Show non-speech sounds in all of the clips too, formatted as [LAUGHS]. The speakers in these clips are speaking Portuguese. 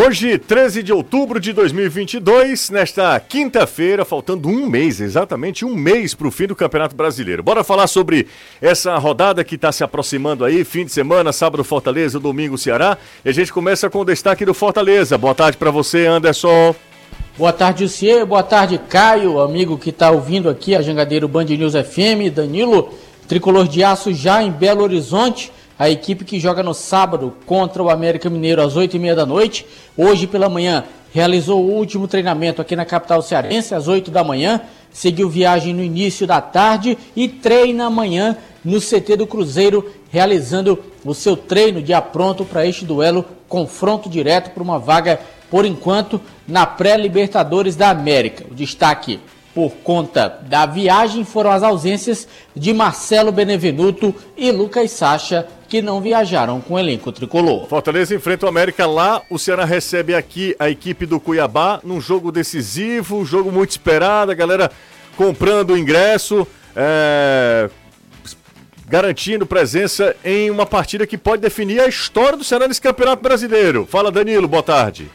Hoje, 13 de outubro de 2022, nesta quinta-feira, faltando um mês, exatamente um mês para o fim do Campeonato Brasileiro. Bora falar sobre essa rodada que está se aproximando aí, fim de semana, sábado Fortaleza, domingo Ceará. E a gente começa com o destaque do Fortaleza. Boa tarde para você, Anderson. Boa tarde, Lucier. Boa tarde, Caio, amigo que está ouvindo aqui a Jangadeiro Band News FM. Danilo, tricolor de aço já em Belo Horizonte a equipe que joga no sábado contra o América Mineiro às 8h30 da noite. Hoje pela manhã realizou o último treinamento aqui na capital cearense às 8 da manhã. Seguiu viagem no início da tarde e treina amanhã no CT do Cruzeiro, realizando o seu treino de apronto para este duelo, confronto direto por uma vaga, por enquanto, na pré-Libertadores da América. O destaque por conta da viagem foram as ausências de Marcelo Benevenuto e Lucas Sacha, que não viajaram com o elenco tricolor. Fortaleza enfrenta o América lá, o Ceará recebe aqui a equipe do Cuiabá num jogo decisivo, jogo muito esperado, a galera comprando o ingresso, é... garantindo presença em uma partida que pode definir a história do Ceará nesse Campeonato Brasileiro. Fala Danilo, boa tarde.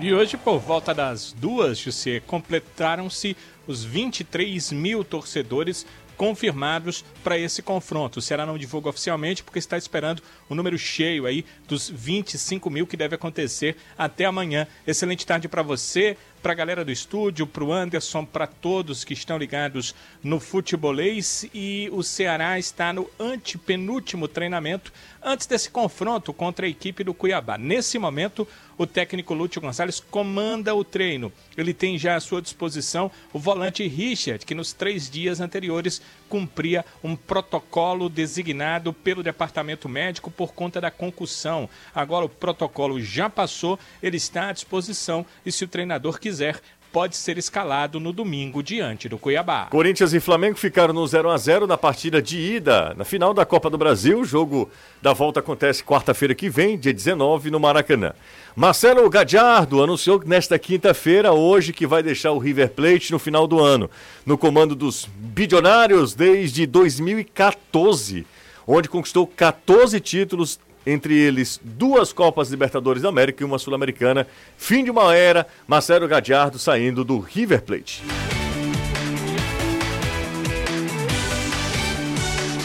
E hoje, por volta das duas, José, completaram-se os 23 mil torcedores confirmados para esse confronto. O Ceará não divulga oficialmente porque está esperando o número cheio aí dos 25 mil que deve acontecer até amanhã. Excelente tarde para você para a galera do estúdio, para o Anderson, para todos que estão ligados no futebolês. E o Ceará está no antepenúltimo treinamento antes desse confronto contra a equipe do Cuiabá. Nesse momento, o técnico Lúcio Gonçalves comanda o treino. Ele tem já à sua disposição o volante Richard, que nos três dias anteriores cumpria um protocolo designado pelo departamento médico por conta da concussão. Agora o protocolo já passou, ele está à disposição e se o treinador quiser, pode ser escalado no domingo diante do Cuiabá. Corinthians e Flamengo ficaram no 0 a 0 na partida de ida, na final da Copa do Brasil. O jogo da volta acontece quarta-feira que vem, dia 19, no Maracanã. Marcelo Gadiardo anunciou nesta quinta-feira, hoje, que vai deixar o River Plate no final do ano, no comando dos bilionários desde 2014, onde conquistou 14 títulos entre eles duas Copas Libertadores da América e uma Sul-Americana. Fim de uma era, Marcelo Gadiardo saindo do River Plate.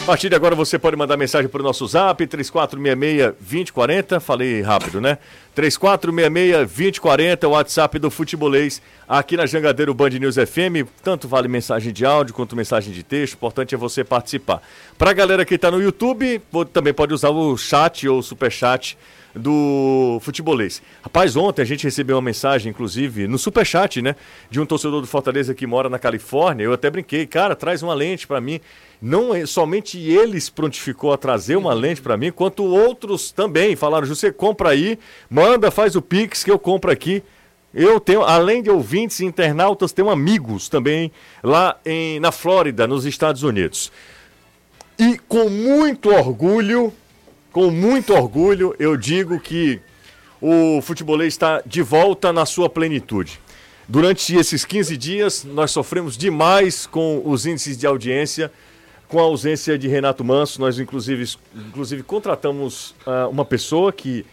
A partir de agora você pode mandar mensagem para o nosso zap 3466-2040. Falei rápido, né? 3466-2040, o WhatsApp do Futebolês, aqui na Jangadeiro Band News FM. Tanto vale mensagem de áudio quanto mensagem de texto. O importante é você participar. Para a galera que está no YouTube, também pode usar o chat ou o superchat do futebolês. Rapaz, ontem a gente recebeu uma mensagem, inclusive, no superchat, né? De um torcedor do Fortaleza que mora na Califórnia. Eu até brinquei, cara, traz uma lente para mim não é, somente eles prontificou a trazer uma lente para mim, quanto outros também falaram, você compra aí, manda, faz o Pix que eu compro aqui. Eu tenho, além de ouvintes e internautas, tenho amigos também lá em, na Flórida, nos Estados Unidos. E com muito orgulho, com muito orgulho, eu digo que o futebolês está de volta na sua plenitude. Durante esses 15 dias, nós sofremos demais com os índices de audiência com a ausência de Renato Manso, nós inclusive, inclusive contratamos uh, uma pessoa que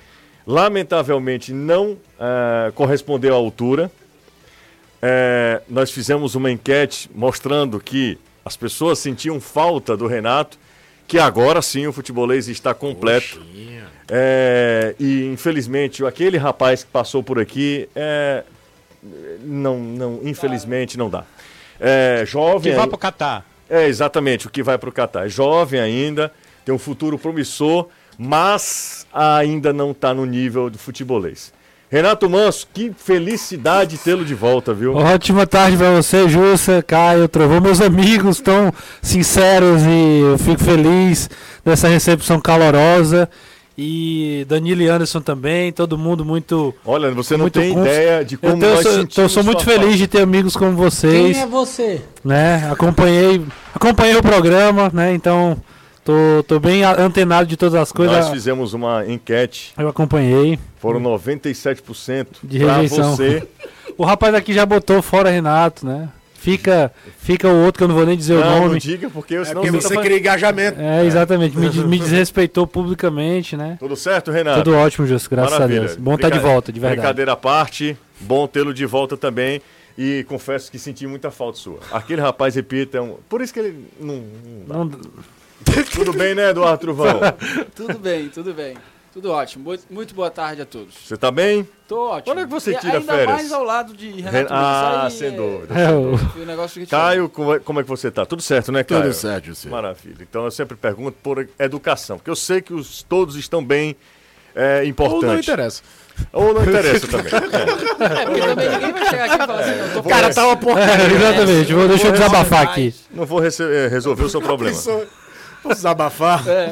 lamentavelmente não uh, correspondeu à altura. Uh, nós fizemos uma enquete mostrando que as pessoas sentiam falta do Renato, que agora sim o futebolês está completo. É, e infelizmente aquele rapaz que passou por aqui é, não, não, infelizmente não dá. É, jovem. Que vá para o Catar. É, exatamente, o que vai para o Catar. É jovem ainda, tem um futuro promissor, mas ainda não está no nível do futebolês. Renato Manso, que felicidade tê-lo de volta, viu? Ótima tarde para você, Jussa, Caio, Trovão, meus amigos tão sinceros e eu fico feliz dessa recepção calorosa. E Danilo e Anderson também, todo mundo muito. Olha, você não muito tem ideia de como eu, tenho, nós eu sou muito feliz parte. de ter amigos como vocês. Quem é você? Né? Acompanhei, acompanhei o programa, né? Então tô, tô bem antenado de todas as coisas. Nós fizemos uma enquete. Eu acompanhei. Foram 97% de rejeição. você. [LAUGHS] o rapaz aqui já botou fora Renato, né? Fica, fica o outro que eu não vou nem dizer o Não, não nome. diga, porque É senão porque você tá cria engajamento. É, exatamente. Me, des- me desrespeitou publicamente, né? Tudo certo, Renato? Tudo ótimo, Justo, graças Maravilha. a Deus. Bom estar de Brinca- volta, de verdade. Brincadeira à parte, bom tê-lo de volta também. E confesso que senti muita falta sua. Aquele rapaz, repita, é um... por isso que ele não. não. Não- Tudo bem, né, Eduardo Truvão? [LAUGHS] Tudo bem, tudo bem. Tudo ótimo. Muito, boa tarde a todos. Você tá bem? Tô ótimo. Quando é que você E tira ainda férias? mais ao lado de Renato Ren-. Ah, Isso sem aí dúvida. É, o- É, o negócio que Caio, como é, como é que você tá? Tudo certo, né, Caio? Tudo certo, José. Maravilha. Então eu sempre pergunto por educação, porque eu sei que os, todos estão bem é, Ou importante. não interessa. Ou não interessa [LAUGHS] também. É. É, porque também ninguém vai chegar aqui e falar assim, eu tô Cara, tá uma porcaria. É, exatamente. Vou, deixa eu desabafar aqui. Não vou rece- é, resolver o seu [LAUGHS] problema. Vamos desabafar? É,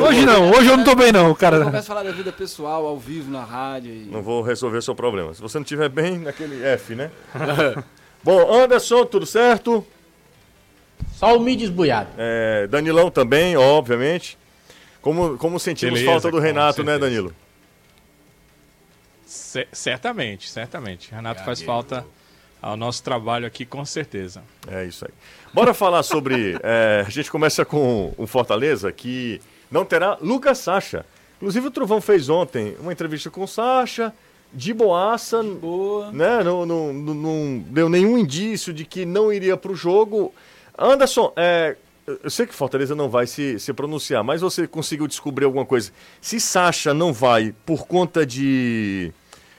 Hoje não, hoje eu não tô bem não, eu cara. começo a falar da vida pessoal, ao vivo, na rádio. E... Não vou resolver o seu problema. Se você não estiver bem, naquele F, né? [LAUGHS] Bom, Anderson, tudo certo? Só o mídia esbuiado. É, Danilão também, obviamente. Como, como sentimos Beleza, falta do Renato, né. Danilo? Ce- certamente, certamente. Renato faz falta ao nosso trabalho aqui, com certeza. É isso aí. Bora falar sobre. é, a gente começa com o Fortaleza, que não terá Lucas Sacha. Inclusive, o Trovão fez ontem uma entrevista com o Sacha, de boaça, Boa. né? Não, não, não- não deu nenhum indício de que não iria para o jogo. Anderson, é, eu sei que Fortaleza não vai se, se pronunciar, mas você conseguiu descobrir alguma coisa? Se Sacha não vai por conta de,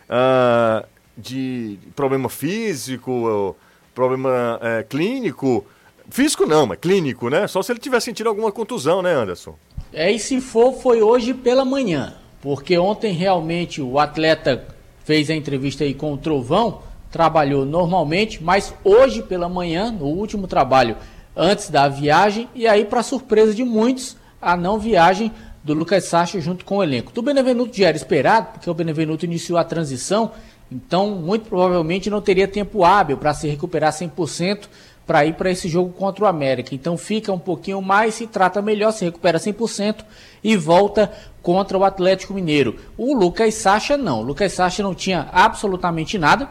ah, de problema físico, problema é, clínico, físico não, mas clínico, né? Só se ele tiver sentido alguma contusão, né, Anderson? É, e se for, foi hoje pela manhã. Porque ontem realmente o atleta fez a entrevista aí com o Trovão, trabalhou normalmente, mas hoje pela manhã, no último trabalho, antes da viagem, e aí, para surpresa de muitos, a não viagem do Lucas Sacha junto com o elenco. Do Benevenuto já era esperado, porque o Benevenuto iniciou a transição, então muito provavelmente não teria tempo hábil para se recuperar 100% para ir para esse jogo contra o América. Então fica um pouquinho mais, se trata melhor, se recupera 100% e volta contra o Atlético Mineiro. O Lucas Sacha não. O Lucas Sacha não tinha absolutamente nada.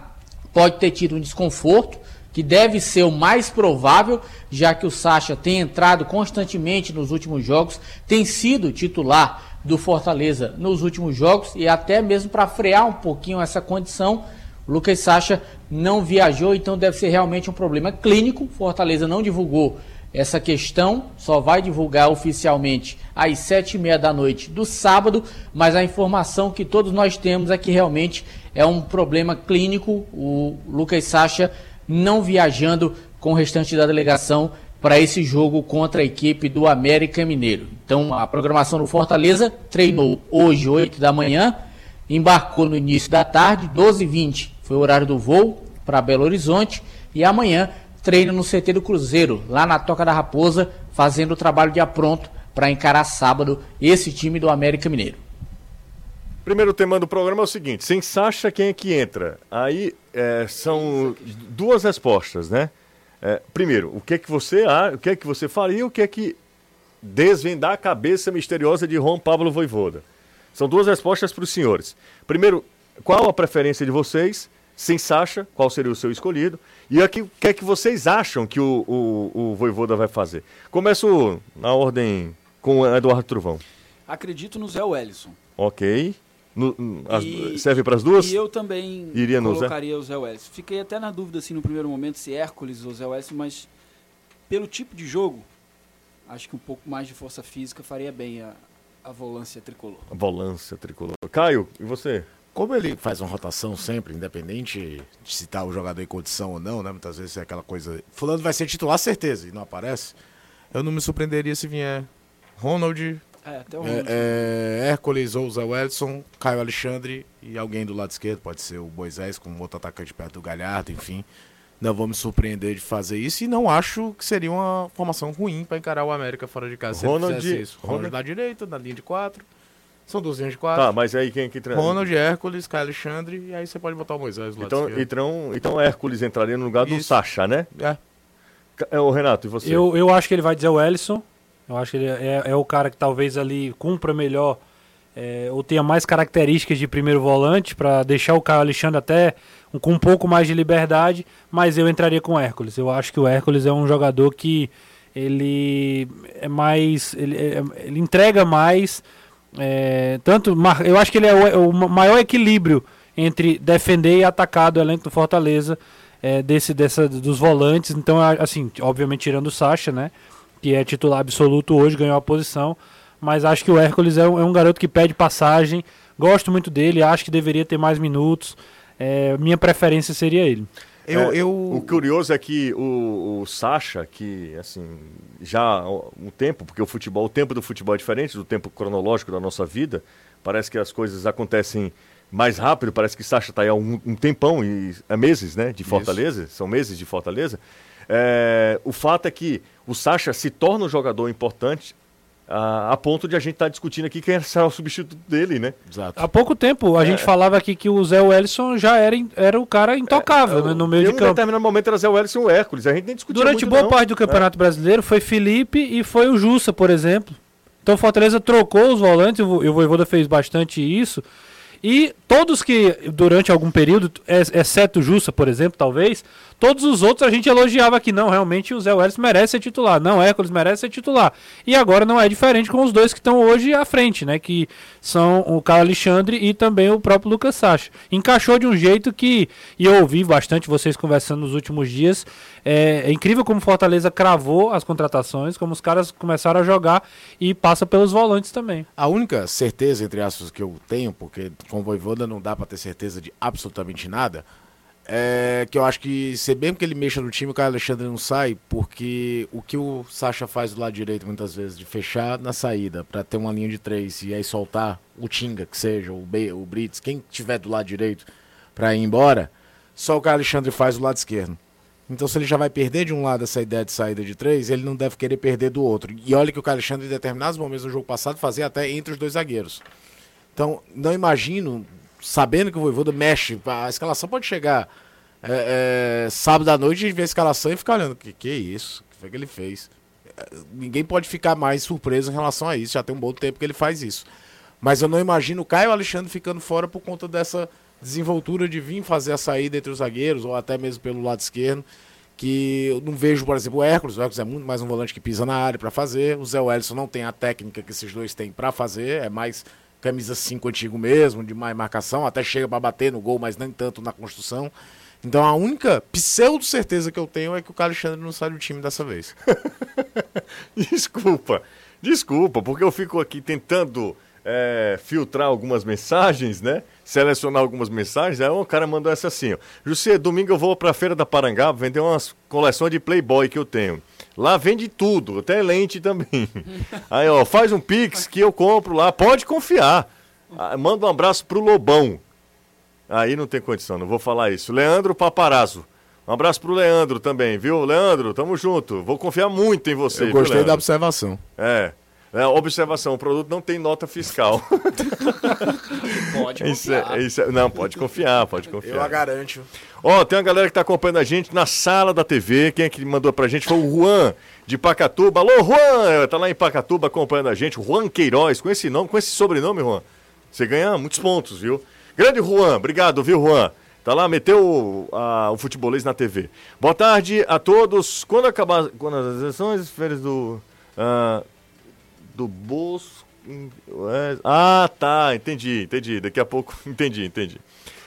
Pode ter tido um desconforto, que deve ser o mais provável, já que o Sacha tem entrado constantemente nos últimos jogos, tem sido titular do Fortaleza nos últimos jogos e até mesmo para frear um pouquinho essa condição, Lucas Sacha não viajou, então deve ser realmente um problema clínico. Fortaleza não divulgou essa questão, só vai divulgar oficialmente às sete e meia da noite do sábado, mas a informação que todos nós temos é que realmente é um problema clínico. O Lucas Sacha não viajando com o restante da delegação para esse jogo contra a equipe do América Mineiro. Então a programação do Fortaleza treinou hoje, 8 da manhã, embarcou no início da tarde, 12h20 foi o horário do voo para Belo Horizonte e amanhã treina no CT do Cruzeiro, lá na Toca da Raposa, fazendo o trabalho de apronto para encarar sábado esse time do América Mineiro. Primeiro tema do programa é o seguinte: sem Sacha, quem é que entra? Aí é, são duas respostas, né? É, primeiro, o que é que você o que é que você faria, o que é que desvendar a cabeça misteriosa de Juan Pablo Voivoda? São duas respostas para os senhores. Primeiro, qual a preferência de vocês? Sem Sacha, qual seria o seu escolhido? E aqui, o que é que vocês acham que o, o, o Voivoda vai fazer? Começo na ordem com o Eduardo Truvão. Acredito no Zé Wellison. Ok. No- as- E- serve para as duas? E eu também Iria no Zé? colocaria o Zé Wellison. Fiquei até na dúvida assim no primeiro momento se Hércules ou Zé Wellison, mas pelo tipo de jogo, acho que um pouco mais de força física faria bem a, a volância tricolor. Volância tricolor. Caio, e você? Como ele faz uma rotação sempre, independente de se tá o jogador em condição ou não, né? Muitas vezes é aquela coisa. Fulano vai ser titular, certeza, e não aparece. Eu não me surpreenderia se vier Ronald, É, até o é, é, Hércules ou Zé Wellison, Caio Alexandre e alguém do lado esquerdo, pode ser o Moisés com outro atacante perto do Galhardo, enfim. Não vou me surpreender de fazer isso e não acho que seria uma formação ruim para encarar o América fora de casa. Ronald- isso. Ronald, Ronald- na direita, na linha de quatro. São duas linhas de quatro. Tá, mas aí quem é que treina? Ronald, Hércules, Caio Alexandre, e aí você pode botar o Moisés do lado Então, esquerdo. então, então Hércules entraria no lugar do Isso. Sacha, né? É. Ca- é, Ô, Renato, e você? Eu, eu acho que ele vai dizer o Ellison. Eu acho que ele é, é o cara que talvez ali cumpra melhor é, ou tenha mais características de primeiro volante para deixar o Caio Alexandre até um, com um pouco mais de liberdade, mas eu entraria com o Hércules. Eu acho que o Hércules é um jogador que ele é mais. ele, é, ele entrega mais. É, tanto eu acho que ele é o, o, maior equilíbrio entre defender e atacar do elenco do Fortaleza é, desse dessa dos volantes então assim obviamente tirando o Sacha né que é titular absoluto hoje ganhou a posição mas acho que o Hércules é um, é um garoto que pede passagem gosto muito dele acho que deveria ter mais minutos é, minha preferência seria ele eu, é, eu... O curioso é que o, o Sacha, que assim, já há um tempo, porque o futebol, o tempo do futebol é diferente do tempo cronológico da nossa vida, parece que as coisas acontecem mais rápido, parece que Sacha está aí há um, um, tempão, e é meses, né, de Fortaleza, Isso. são meses de Fortaleza. É, o fato é que o Sacha se torna um jogador importante a, a ponto de a gente estar tá discutindo aqui quem será o substituto dele, né? Exato. Há pouco tempo a é. gente falava aqui que o Zé Wellison já era, era o cara intocável é, né, no meio de campo. Em determinado momento era Zé Wellison e o Hércules, a gente nem discutiu Durante muito, boa não. parte do Campeonato é. Brasileiro foi Felipe e foi o Jussa, por exemplo. Então o Fortaleza trocou os volantes, e o Voivoda fez bastante isso. E todos que, durante algum período, exceto o Jussa, por exemplo, talvez, Todos os outros a gente elogiava que não, realmente o Zé Welles merece ser titular. Não, Hércules merece ser titular. E agora não é diferente com os dois que estão hoje à frente, né? Que são o Carlos Alexandre e também o próprio Lucas Sacha. Encaixou de um jeito que, e eu ouvi bastante vocês conversando nos últimos dias, é, é incrível como Fortaleza cravou as contratações, como os caras começaram a jogar e passa pelos volantes também. A única certeza, entre aspas, que eu tenho, porque com o Voivoda não dá para ter certeza de absolutamente nada, é que eu acho que, se bem que ele mexa no time, o Caio Alexandre não sai, porque o que o Sacha faz do lado direito muitas vezes, de fechar na saída para ter uma linha de três e aí soltar o Tinga, que seja, o, B, o Brits, quem tiver do lado direito para ir embora, só o Caio Alexandre faz do lado esquerdo. Então, se ele já vai perder de um lado essa ideia de saída de três, ele não deve querer perder do outro. E olha que o Caio Alexandre, em determinados momentos do jogo passado, fazia até entre os dois zagueiros. Então, não imagino sabendo que o Voivoda mexe, a escalação pode chegar é, é, sábado à noite e ver a escalação e ficar olhando, que que é isso? O que foi que ele fez? É, ninguém pode ficar mais surpreso em relação a isso, já tem um bom tempo que ele faz isso. Mas eu não imagino o Caio Alexandre ficando fora por conta dessa desenvoltura de vir fazer a saída entre os zagueiros, ou até mesmo pelo lado esquerdo, que eu não vejo, por exemplo, o Hércules. O Hércules é muito mais um volante que pisa na área para fazer. O Zé Wellison não tem a técnica que esses dois têm para fazer, é mais camisa 5 antigo mesmo, de mais marcação, até chega para bater no gol, mas nem tanto na construção. Então a única pseudo certeza que eu tenho é que o Alexandre não sai do time dessa vez. [LAUGHS] desculpa, desculpa, porque eu fico aqui tentando é, filtrar algumas mensagens, né? Selecionar algumas mensagens. Aí um cara mandou essa assim: ó, José, domingo eu vou para a Feira da Parangaba vender umas coleções de Playboy que eu tenho. Lá vende tudo, até lente também. [LAUGHS] Aí, ó, faz um pix que eu compro lá, pode confiar. Ah, manda um abraço pro Lobão. Aí não tem condição, não vou falar isso. Leandro Paparazzo. Um abraço pro Leandro também, viu? Leandro, tamo junto. Vou confiar muito em você. Eu gostei viu, da observação. É. É, observação, o produto não tem nota fiscal. [LAUGHS] pode confiar. Isso isso não, pode confiar, pode confiar. Eu a garanto. Ó, tem uma galera que tá acompanhando a gente na sala da TV. Quem é que mandou pra gente foi o Juan, de Pacatuba. Alô, Juan! Tá lá em Pacatuba acompanhando a gente. Juan Queiroz, com esse nome, com esse sobrenome, Juan. Você ganha muitos pontos, viu? Grande Juan, obrigado, viu, Juan? Tá lá, meteu a, o futebolês na TV. Boa tarde a todos. Quando acabar quando as eleições, férias do. Uh, do Bosco. É, ah, tá, entendi, entendi. Daqui a pouco, [LAUGHS] entendi, entendi.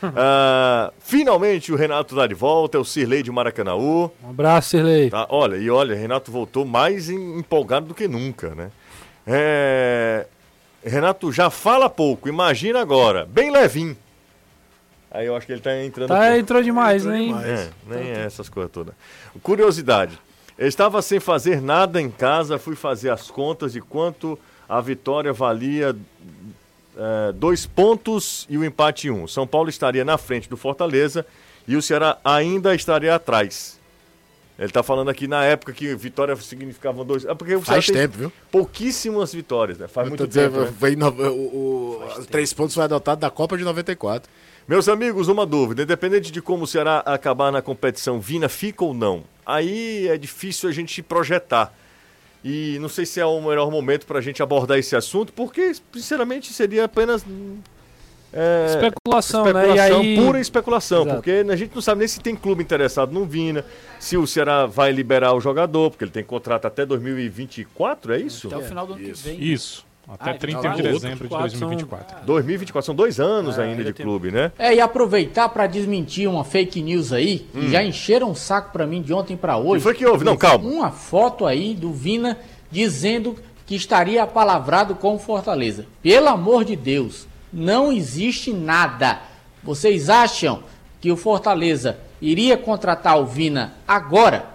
Uh, finalmente o Renato tá de volta, é o Cirlei de Maracanaú. Um abraço, Cirlei. Tá, olha, e olha, Renato voltou mais empolgado do que nunca, né? É... Renato já fala pouco, imagina agora, bem levinho. Aí eu acho que ele tá entrando. Tá, entrou demais, entrou nem. Demais. É, nem é essas coisas todas. Curiosidade. Eu estava sem fazer nada em casa, fui fazer as contas de quanto a vitória valia é, dois pontos e o empate um. São Paulo estaria na frente do Fortaleza e o Ceará ainda estaria atrás. Ele está falando aqui na época que vitória significava dois. É porque Faz tempo, viu? Pouquíssimas vitórias, né? Faz Eu muito tempo. Dizendo, né? no, o, o três pontos foi adotado da Copa de 94. Meus amigos, uma dúvida. Independente de como o Ceará acabar na competição, Vina fica ou não? Aí é difícil a gente projetar. E não sei se é o melhor momento para a gente abordar esse assunto, porque, sinceramente, seria apenas é, Especulação, especulação, né? E aí... pura especulação, Exato. porque a gente não sabe nem se tem clube interessado no Vina, se o Ceará vai liberar o jogador, porque ele tem contrato até 2024, é isso? Até o final do ano que vem. Isso. Até Ah, 31 então de dezembro de outro, quatro são- 2024. 2024, são dois anos É, ainda de tem- clube, né? É, e aproveitar para desmentir uma fake news aí, Hum. que já encheram o saco para mim de ontem para O hoje. que foi que houve? Não, calma. Uma foto aí do Vina dizendo que estaria apalavrado com o Fortaleza. Pelo amor de Deus, não existe nada. Vocês acham que o Fortaleza iria contratar o Vina agora?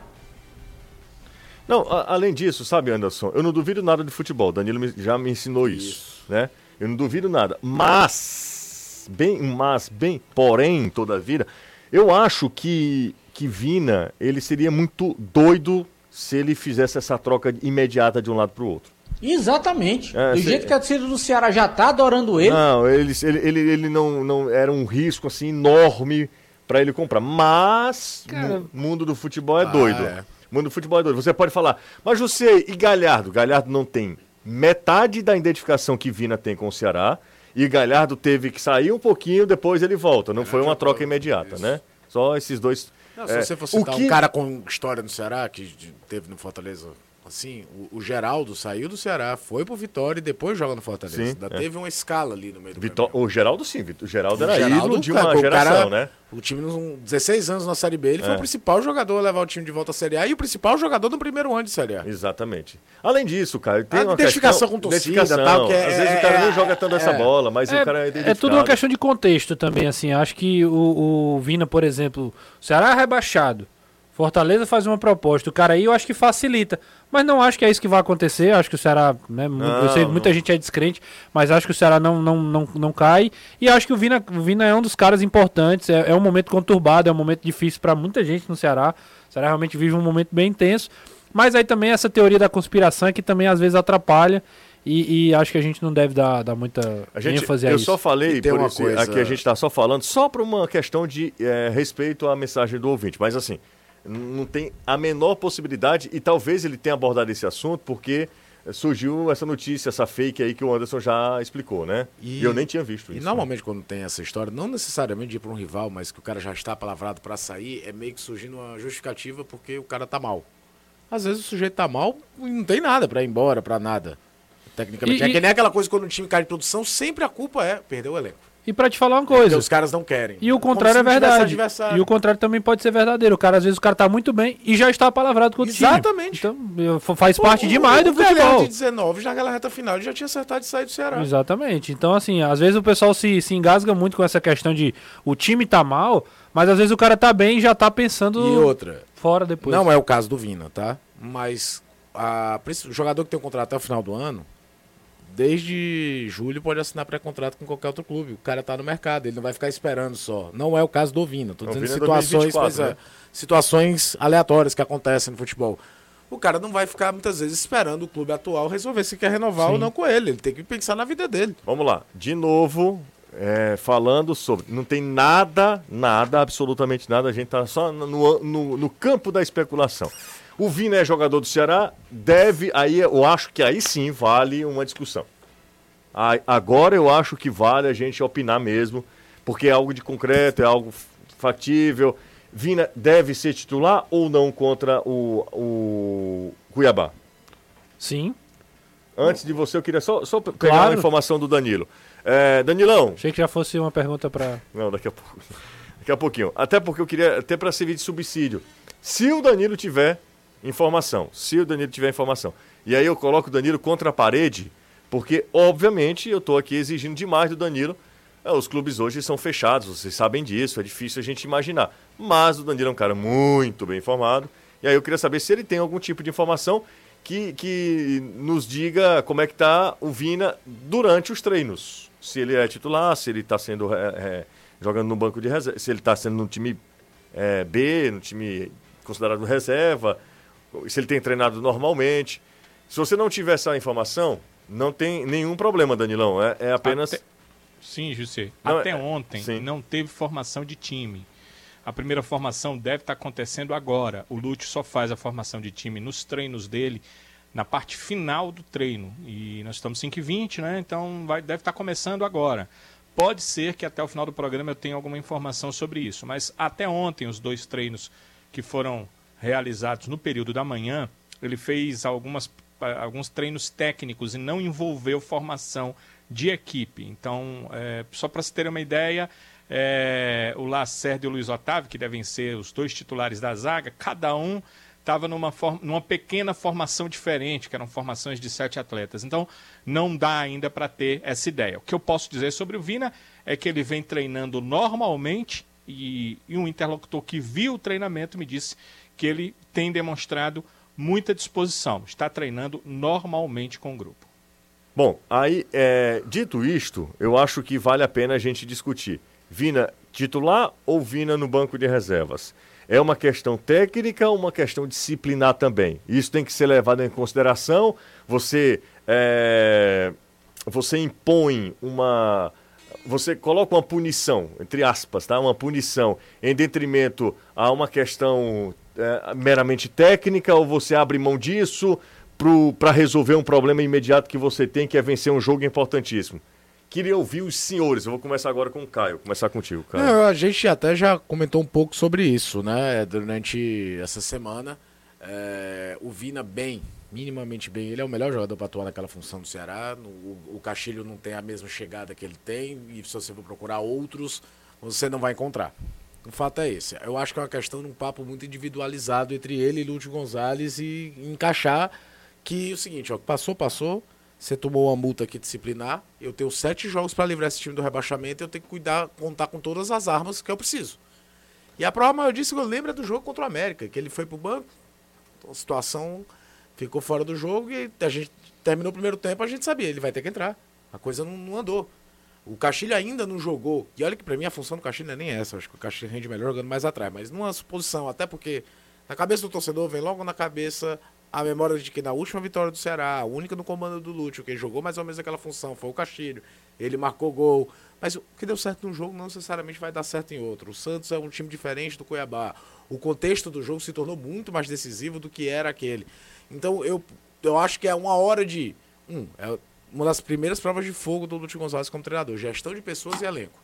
Não, a- além disso, sabe, Anderson, eu não duvido nada de futebol. Danilo me- já me ensinou isso, né? Eu não duvido nada. Mas, bem, mas, bem, porém, todavia, eu acho que, que Vina, ele seria muito doido se ele fizesse essa troca imediata de um lado para o outro. Exatamente. É, do cê- jeito que a torcida do Ceará já tá adorando ele. Não, ele, ele, ele, ele não, não era um risco assim enorme para ele comprar. Mas Cara- o mundo do futebol é Ah, doido. é. O mundo do futebol é doido. Você pode falar, mas você e Galhardo? Galhardo não tem metade da identificação que Vina tem com o Ceará. E Galhardo teve que sair um pouquinho, depois ele volta. Não foi uma troca imediata, Isso. né? Só esses dois. Não, se É, você for o citar que- um cara com história no Ceará, que teve no Fortaleza, assim, o, o Geraldo saiu do Ceará, foi pro Vitória e depois joga no Fortaleza. Sim, Ainda é. teve uma escala ali no meio do Vitó- caminho. O Geraldo sim, o Geraldo O era Geraldo, ídolo de cara, uma o geração, cara- né? O time, nos 16 anos na Série B, ele foi É. o principal jogador a levar o time de volta à Série A e o principal jogador no primeiro ano de Série A. Exatamente. Além disso, cara, tem A uma identificação questão, com torcida, identificação. tal, que é- Às vezes o cara é- nem joga tanto essa é. bola, mas É, o cara é é tudo uma questão de contexto também, assim. Acho que o, o Vina, por exemplo, o Ceará é rebaixado. Fortaleza faz uma proposta. O cara aí eu acho que facilita. Mas não acho que é isso que vai acontecer. Acho que o Ceará, né, mu- eu sei que Não, muita não. gente é descrente, mas acho que o Ceará não, não, não, não cai. E acho que o Vina, o Vina é um dos caras importantes. É, é um momento conturbado, é um momento difícil para muita gente no Ceará. O Ceará realmente vive um momento bem intenso. Mas aí também essa teoria da conspiração é que também às vezes atrapalha. E, e acho que a gente não deve dar, dar muita A gente, ênfase a eu isso. só falei, tem por uma isso, coisa- aqui a gente está só falando, só por uma questão de eh, respeito à mensagem do ouvinte. Mas assim, não tem a menor possibilidade, e talvez ele tenha abordado esse assunto porque eh, surgiu essa notícia, essa fake aí que o Anderson já explicou, né? E, E- eu nem tinha visto E isso. normalmente quando tem essa história, não necessariamente de ir para um rival, mas que o cara já está palavrado para sair, é meio que surgindo uma justificativa porque o cara tá mal. Às vezes o sujeito tá mal e não tem nada para ir embora, para nada. Tecnicamente. E- é e- que nem aquela coisa quando o time cai de produção, sempre a culpa é perder o elenco. E pra te falar uma Porque coisa. os caras não querem. E o contrário é verdade. E o contrário também pode ser verdadeiro. O cara, às vezes, o cara tá muito bem e já está palavrado com o time. Exatamente. Então, faz parte o- demais o do Galhardo futebol. de 19, já naquela reta final, ele já tinha acertado de sair do Ceará. Exatamente. Então, assim, às vezes o pessoal se, se engasga muito com essa questão de o time tá mal, mas às vezes o cara tá bem e já tá pensando E outra, fora depois. não é o caso do Vina, tá? Mas a, o jogador que tem um contrato até o final do ano, desde julho pode assinar pré-contrato com qualquer outro clube. O cara tá no mercado, ele não vai ficar esperando só. Não é o caso do Vina. O dizendo Vina é situações, 2024, pois é, né? situações aleatórias que acontecem no futebol. O cara não vai ficar muitas vezes esperando o clube atual resolver se quer renovar ou Sim. não com ele. Ele tem que pensar na vida dele. Vamos lá, de novo, é, falando sobre. Não tem nada, nada, absolutamente nada. A gente tá só no, no, no campo da especulação. O Vina é jogador do Ceará, deve. Aí eu acho que aí sim vale uma discussão. Agora eu acho que vale a gente opinar mesmo, porque é algo de concreto, é algo factível. Vina deve ser titular ou não contra o, o Cuiabá? Sim. Antes de você, eu queria só, só pegar Claro. uma informação do Danilo. É, Danilão, Achei que já fosse uma pergunta pra. não, daqui a pouco. [LAUGHS] Daqui a pouquinho. Até porque eu queria, até para servir de subsídio. Se o Danilo tiver informação, se o Danilo tiver informação, e aí eu coloco o Danilo contra a parede, porque, obviamente, eu estou aqui exigindo demais do Danilo. É, os clubes hoje são fechados, vocês sabem disso, é difícil a gente imaginar. Mas o Danilo é um cara muito bem informado. E aí eu queria saber se ele tem algum tipo de informação que, que nos diga como é que está o Vina durante os treinos. Se ele é titular, se ele está sendo é, é, jogando no banco de reserva, se ele está sendo no time é, B, no time considerado reserva, se ele tem treinado normalmente. Se você não tiver essa informação, não tem nenhum problema, Danilão. É, é apenas. Até- Sim, José. Até é- ontem sim. não teve formação de time. A primeira formação deve estar acontecendo agora. O Lúcio só faz a formação de time nos treinos dele na parte final do treino. E nós estamos 5 e 20 né? Então vai, deve estar começando agora. Pode ser que até o final do programa eu tenha alguma informação sobre isso, mas até ontem, os dois treinos que foram realizados no período da manhã, ele fez algumas, alguns treinos técnicos e não envolveu formação de equipe. Então, é, só para se ter uma ideia, é, o Lacerda e o Luiz Otávio, que devem ser os dois titulares da zaga, cada um estava numa, numa pequena formação diferente, que eram formações de sete atletas. Então, não dá ainda para ter essa ideia. O que eu posso dizer sobre o Vina é que ele vem treinando normalmente e, e um interlocutor que viu o treinamento me disse que ele tem demonstrado muita disposição, está treinando normalmente com o grupo. Bom, aí, é, dito isto, eu acho que vale a pena a gente discutir. Vina titular ou Vina no banco de reservas? É uma questão técnica uma questão disciplinar também? Isso tem que ser levado em consideração. Você, é, você impõe uma. Você coloca uma punição, entre aspas, tá? uma punição, em detrimento a uma questão é, meramente técnica, ou você abre mão disso para resolver um problema imediato que você tem, que é vencer um jogo importantíssimo? Queria ouvir os senhores. Eu vou começar agora com o Caio. Começar contigo, Caio. Não, a gente até já comentou um pouco sobre isso, né? Durante essa semana. É, o Vina bem, minimamente bem. Ele é o melhor jogador para atuar naquela função do Ceará. O, o não tem a mesma chegada que ele tem. E se você for procurar outros, você não vai encontrar. O fato é esse. Eu acho que é uma questão de um papo muito individualizado entre ele e Lúcio Gonzalez e encaixar que o seguinte, ó, passou, passou você tomou uma multa aqui disciplinar, eu tenho sete jogos para livrar esse time do rebaixamento, eu tenho que cuidar, contar com todas as armas que eu preciso. E a prova maior disso, eu lembro é do jogo contra o América, que ele foi pro banco, a situação ficou fora do jogo e a gente terminou o primeiro tempo, a gente sabia, ele vai ter que entrar. A coisa não, não andou. O Castilho ainda não jogou. E olha que para mim a função do não é nem essa. Acho que o Castilho rende melhor jogando mais atrás. Mas numa suposição, até porque na cabeça do torcedor vem logo na cabeça a memória de que na última vitória do Ceará, a única no comando do Lúcio, quem jogou mais ou menos aquela função foi o Castilho. Ele marcou gol. Mas o que deu certo num jogo não necessariamente vai dar certo em outro. O Santos é um time diferente do Cuiabá. O contexto do jogo se tornou muito mais decisivo do que era aquele. Então eu, eu acho que é uma hora de. Um, é uma das primeiras provas de fogo do Lúcio Gonçalves como treinador. Gestão de pessoas e elenco.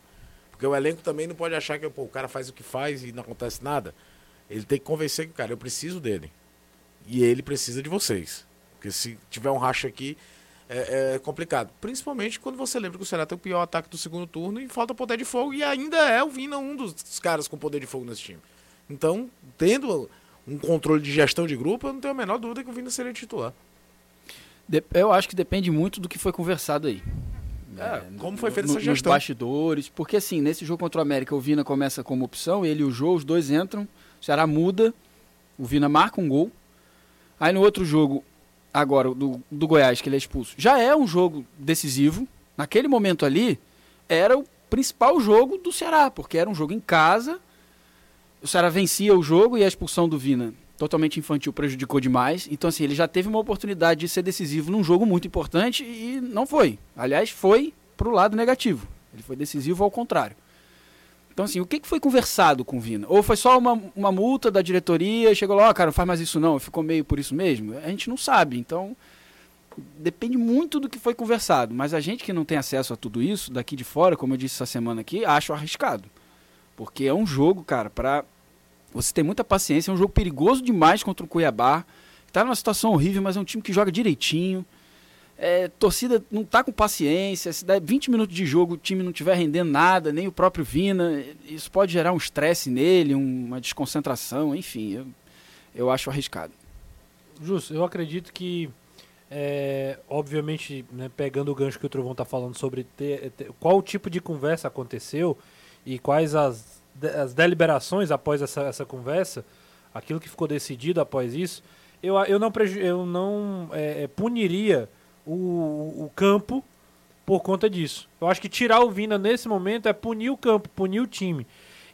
Porque o elenco também não pode achar que pô, o cara faz o que faz e não acontece nada. Ele tem que convencer que, cara, eu preciso dele. E ele precisa de vocês. Porque se tiver um racha aqui, é, é, complicado. Principalmente quando você lembra que o Ceará tem o pior ataque do segundo turno e falta poder de fogo. E ainda é o Vina um dos caras com poder de fogo nesse time. Então, tendo um controle de gestão de grupo, eu não tenho a menor dúvida que o Vina seria titular. Eu acho que depende muito do que foi conversado aí. É, é como foi feita essa gestão? Nos bastidores. Porque assim, nesse jogo contra o América, o Vina começa como opção, ele e o Jô, os dois entram, o Ceará muda, o Vina marca um gol, Aí no outro jogo, agora, do, do Goiás, que ele é expulso, já é um jogo decisivo. Naquele momento ali, era o principal jogo do Ceará, porque era um jogo em casa. O Ceará vencia o jogo e a expulsão do Vina, totalmente infantil, prejudicou demais. Então, assim, ele já teve uma oportunidade de ser decisivo num jogo muito importante e não foi. Aliás, foi pro lado negativo. Ele foi decisivo ao contrário. Então, assim, o que, que foi conversado com o Vina? Ou foi só uma, uma multa da diretoria e chegou lá, oh, cara, não faz mais isso não, ficou meio por isso mesmo? A gente não sabe. Então, depende muito do que foi conversado. Mas a gente que não tem acesso a tudo isso, daqui de fora, como eu disse essa semana aqui, acho arriscado. Porque é um jogo, cara, para você ter muita paciência. É um jogo perigoso demais contra o Cuiabá. Está numa situação horrível, mas é um time que joga direitinho. É, torcida não tá com paciência, se der 20 minutos de jogo o time não tiver rendendo nada, nem o próprio Vina, isso pode gerar um estresse nele, uma desconcentração, enfim, eu, eu acho arriscado. Justo, eu acredito que, é, obviamente, né, pegando o gancho que o Trovão está falando sobre ter, ter, qual tipo de conversa aconteceu e quais as, as deliberações após essa, essa conversa, aquilo que ficou decidido após isso, eu, eu não, eu não é, é puniria o, o campo por conta disso. Eu acho que tirar o Vina nesse momento é punir o campo, punir o time.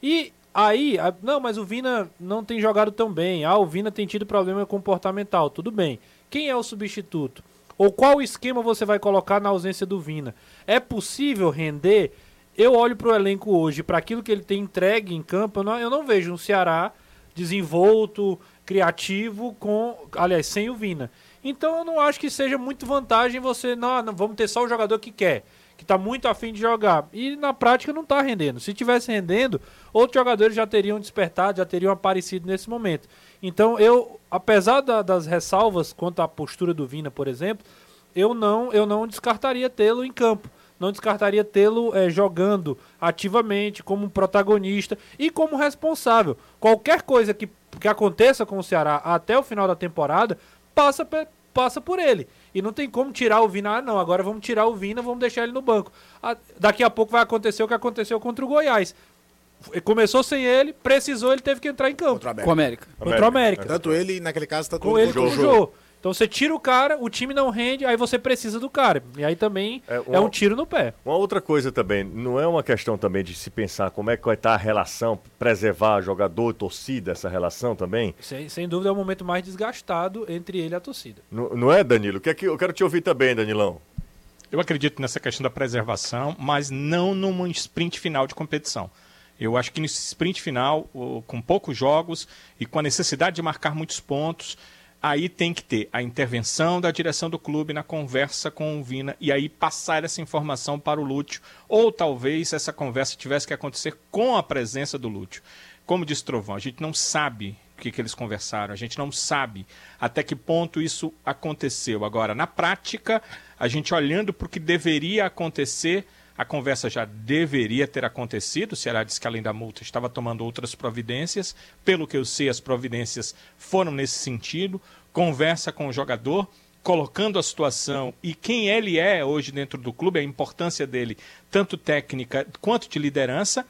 E aí, a, não, mas o Vina não tem jogado tão bem. Ah, o Vina tem tido problema comportamental. Tudo bem. Quem é o substituto? Ou qual esquema você vai colocar na ausência do Vina? É possível render? Eu olho para o elenco hoje, para aquilo que ele tem entregue em campo, eu não, eu não vejo um Ceará desenvolto, criativo, com, aliás, sem o Vina. Então eu não acho que seja muito vantagem você, não, não vamos ter só o jogador que quer, que está muito afim de jogar. E na prática não está rendendo. Se tivesse rendendo, outros jogadores já teriam despertado, já teriam aparecido nesse momento. Então eu, apesar da, das ressalvas quanto à postura do Vina, por exemplo, eu não, eu não descartaria tê-lo em campo. Não descartaria tê-lo é, jogando ativamente, como protagonista e como responsável. Qualquer coisa que, que aconteça com o Ceará até o final da temporada passa, passa por ele. E não tem como tirar o Vina. Ah, não, agora vamos tirar o Vina, vamos deixar ele no banco. Ah, daqui a pouco vai acontecer o que aconteceu contra o Goiás. Começou sem ele, precisou, ele teve que entrar em campo. Contra o América. Com o América. Contra o América. Tanto ele, naquele caso, tanto Com ele com o Jô. Então você tira o cara, o time não rende, aí você precisa do cara. E aí também É, é, uma- um tiro no pé. Uma outra coisa também, não é uma questão também de se pensar como é que vai estar a relação, preservar jogador e torcida, essa relação também. Sem, sem dúvida é o momento mais desgastado entre ele e a torcida. Não, não é, Danilo? Que é que eu quero te ouvir também, Danilão. Eu acredito nessa questão da preservação, mas não num sprint final de competição. Eu acho que nesse sprint final, com poucos jogos e com a necessidade de marcar muitos pontos, aí tem que ter a intervenção da direção do clube na conversa com o Vina e aí passar essa informação para o Lúcio. Ou talvez essa conversa tivesse que acontecer com a presença do Lúcio. Como disse Trovão, a gente não sabe o que, que eles conversaram, a gente não sabe até que ponto isso aconteceu. Agora, na prática, a gente olhando para o que deveria acontecer, a conversa já deveria ter acontecido. O Ceará disse que, além da multa, estava tomando outras providências. Pelo que eu sei, as providências foram nesse sentido. Conversa com o jogador, colocando a situação e quem ele é hoje dentro do clube, a importância dele, tanto técnica quanto de liderança.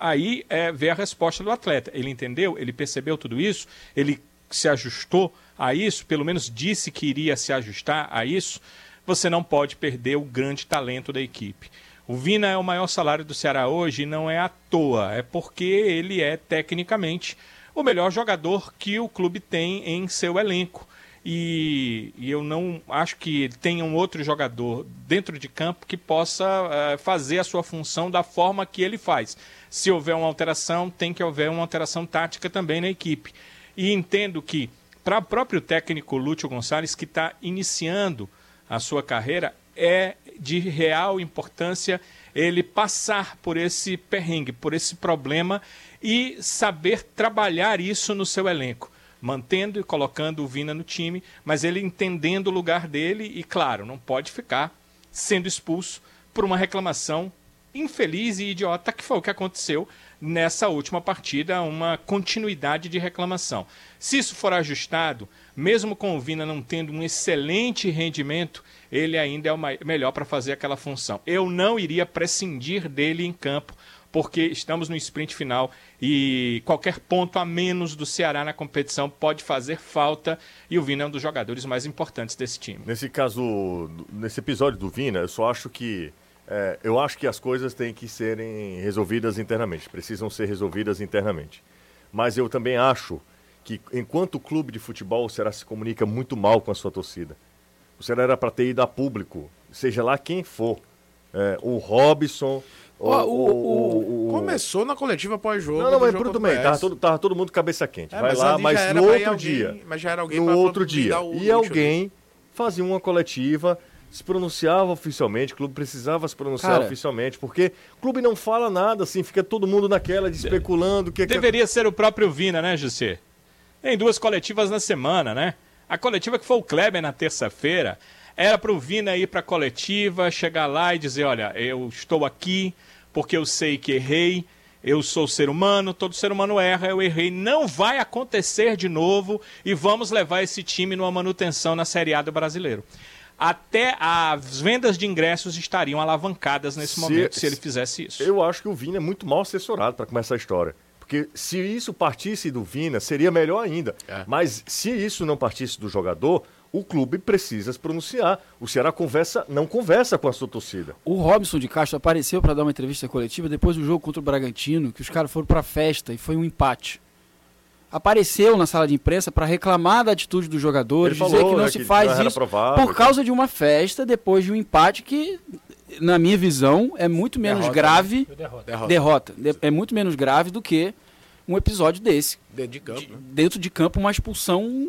Aí é ver a resposta do atleta. Ele entendeu? Ele percebeu tudo isso? Ele se ajustou a isso? Pelo menos disse que iria se ajustar a isso? Você não pode perder o grande talento da equipe. O Vina é o maior salário do Ceará hoje e não é à toa, é porque ele é tecnicamente o melhor jogador que o clube tem em seu elenco. E, e eu não acho que tenha um outro jogador dentro de campo que possa eh, fazer a sua função da forma que ele faz. Se houver uma alteração, tem que haver uma alteração tática também na equipe. E entendo que, para o próprio técnico Lúcio Gonçalves, que está iniciando a sua carreira, é de real importância ele passar por esse perrengue, por esse problema e saber trabalhar isso no seu elenco, mantendo e colocando o Vina no time, mas ele entendendo o lugar dele e, claro, não pode ficar sendo expulso por uma reclamação infeliz e idiota que foi o que aconteceu nessa última partida, uma continuidade de reclamação. Se isso for ajustado, mesmo com o Vina não tendo um excelente rendimento, ele ainda é o melhor para fazer aquela função. Eu não iria prescindir dele em campo, porque estamos no sprint final e qualquer ponto a menos do Ceará na competição pode fazer falta e o Vina é um dos jogadores mais importantes desse time. Nesse caso, nesse episódio do Vina, eu só acho que. é, eu acho que as coisas têm que serem resolvidas internamente, precisam ser resolvidas internamente. Mas eu também acho que, enquanto clube de futebol, o Ceará se comunica muito mal com a sua torcida. O Ceará era para ter ido a público, seja lá quem for. É, o Robson. O- o- o- Começou na coletiva pós-jogo. Não, não, mas tudo o bem, tava todo, tava todo mundo cabeça quente. É, Vai mas lá, mas no outro alguém- dia. mas já era alguém no outro dia. o E alguém fazia uma coletiva, se pronunciava oficialmente, o clube precisava se pronunciar Cara. oficialmente, porque o clube não fala nada, assim, fica todo mundo naquela de especulando o que, que Deveria ser o próprio Vina, né, José? Tem duas coletivas na semana, né? A coletiva que foi o Kleber na terça-feira era para o Vina ir para a coletiva, chegar lá e dizer: olha, eu estou aqui porque eu sei que errei, eu sou ser humano, todo ser humano erra, eu errei, não vai acontecer de novo e vamos levar esse time numa manutenção na Série A do brasileiro. Até as vendas de ingressos estariam alavancadas nesse Se- momento se ele fizesse isso. Eu acho que o Vina é muito mal assessorado para começar a história. Porque se isso partisse do Vina, seria melhor ainda. É. Mas se isso não partisse do jogador, o clube precisa se pronunciar. O Ceará conversa, não conversa com a sua torcida. O Robson de Castro apareceu para dar uma entrevista coletiva depois do jogo contra o Bragantino, que os caras foram para festa e foi um empate. Apareceu na sala de imprensa para reclamar da atitude dos jogadores, Ele dizer falou, que não né, se que faz não isso provável, por causa de uma festa depois de um empate que, na minha visão, é muito menos Derrota, grave. Derrota. Derrota. De- É muito menos grave do que um episódio desse. Dentro de campo, né? Dentro de campo, uma expulsão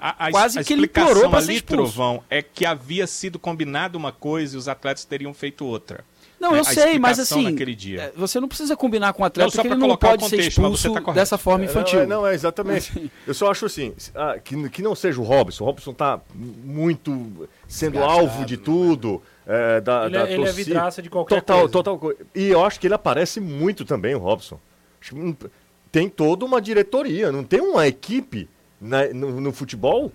A, a- quase a que ele explicação implorou pra ser expulso. Trovão, é que havia sido combinado uma coisa e os atletas teriam feito outra. Não, né, eu sei, mas assim, é, você não precisa combinar com o atleta Não, só que ele não pode ser contexto, mas você expulso tá dessa forma infantil. Não, é, não, é exatamente. [LAUGHS] Eu só acho assim, ah, que, que não seja o Robson. O Robson tá muito sendo alvo de tudo. é, da, Ele, da é- ele é torcida. vidraça de qualquer total, coisa. Total coisa. E eu acho que ele aparece muito também, o Robson. Hum, Tem toda uma diretoria, não tem uma equipe na- no, no futebol,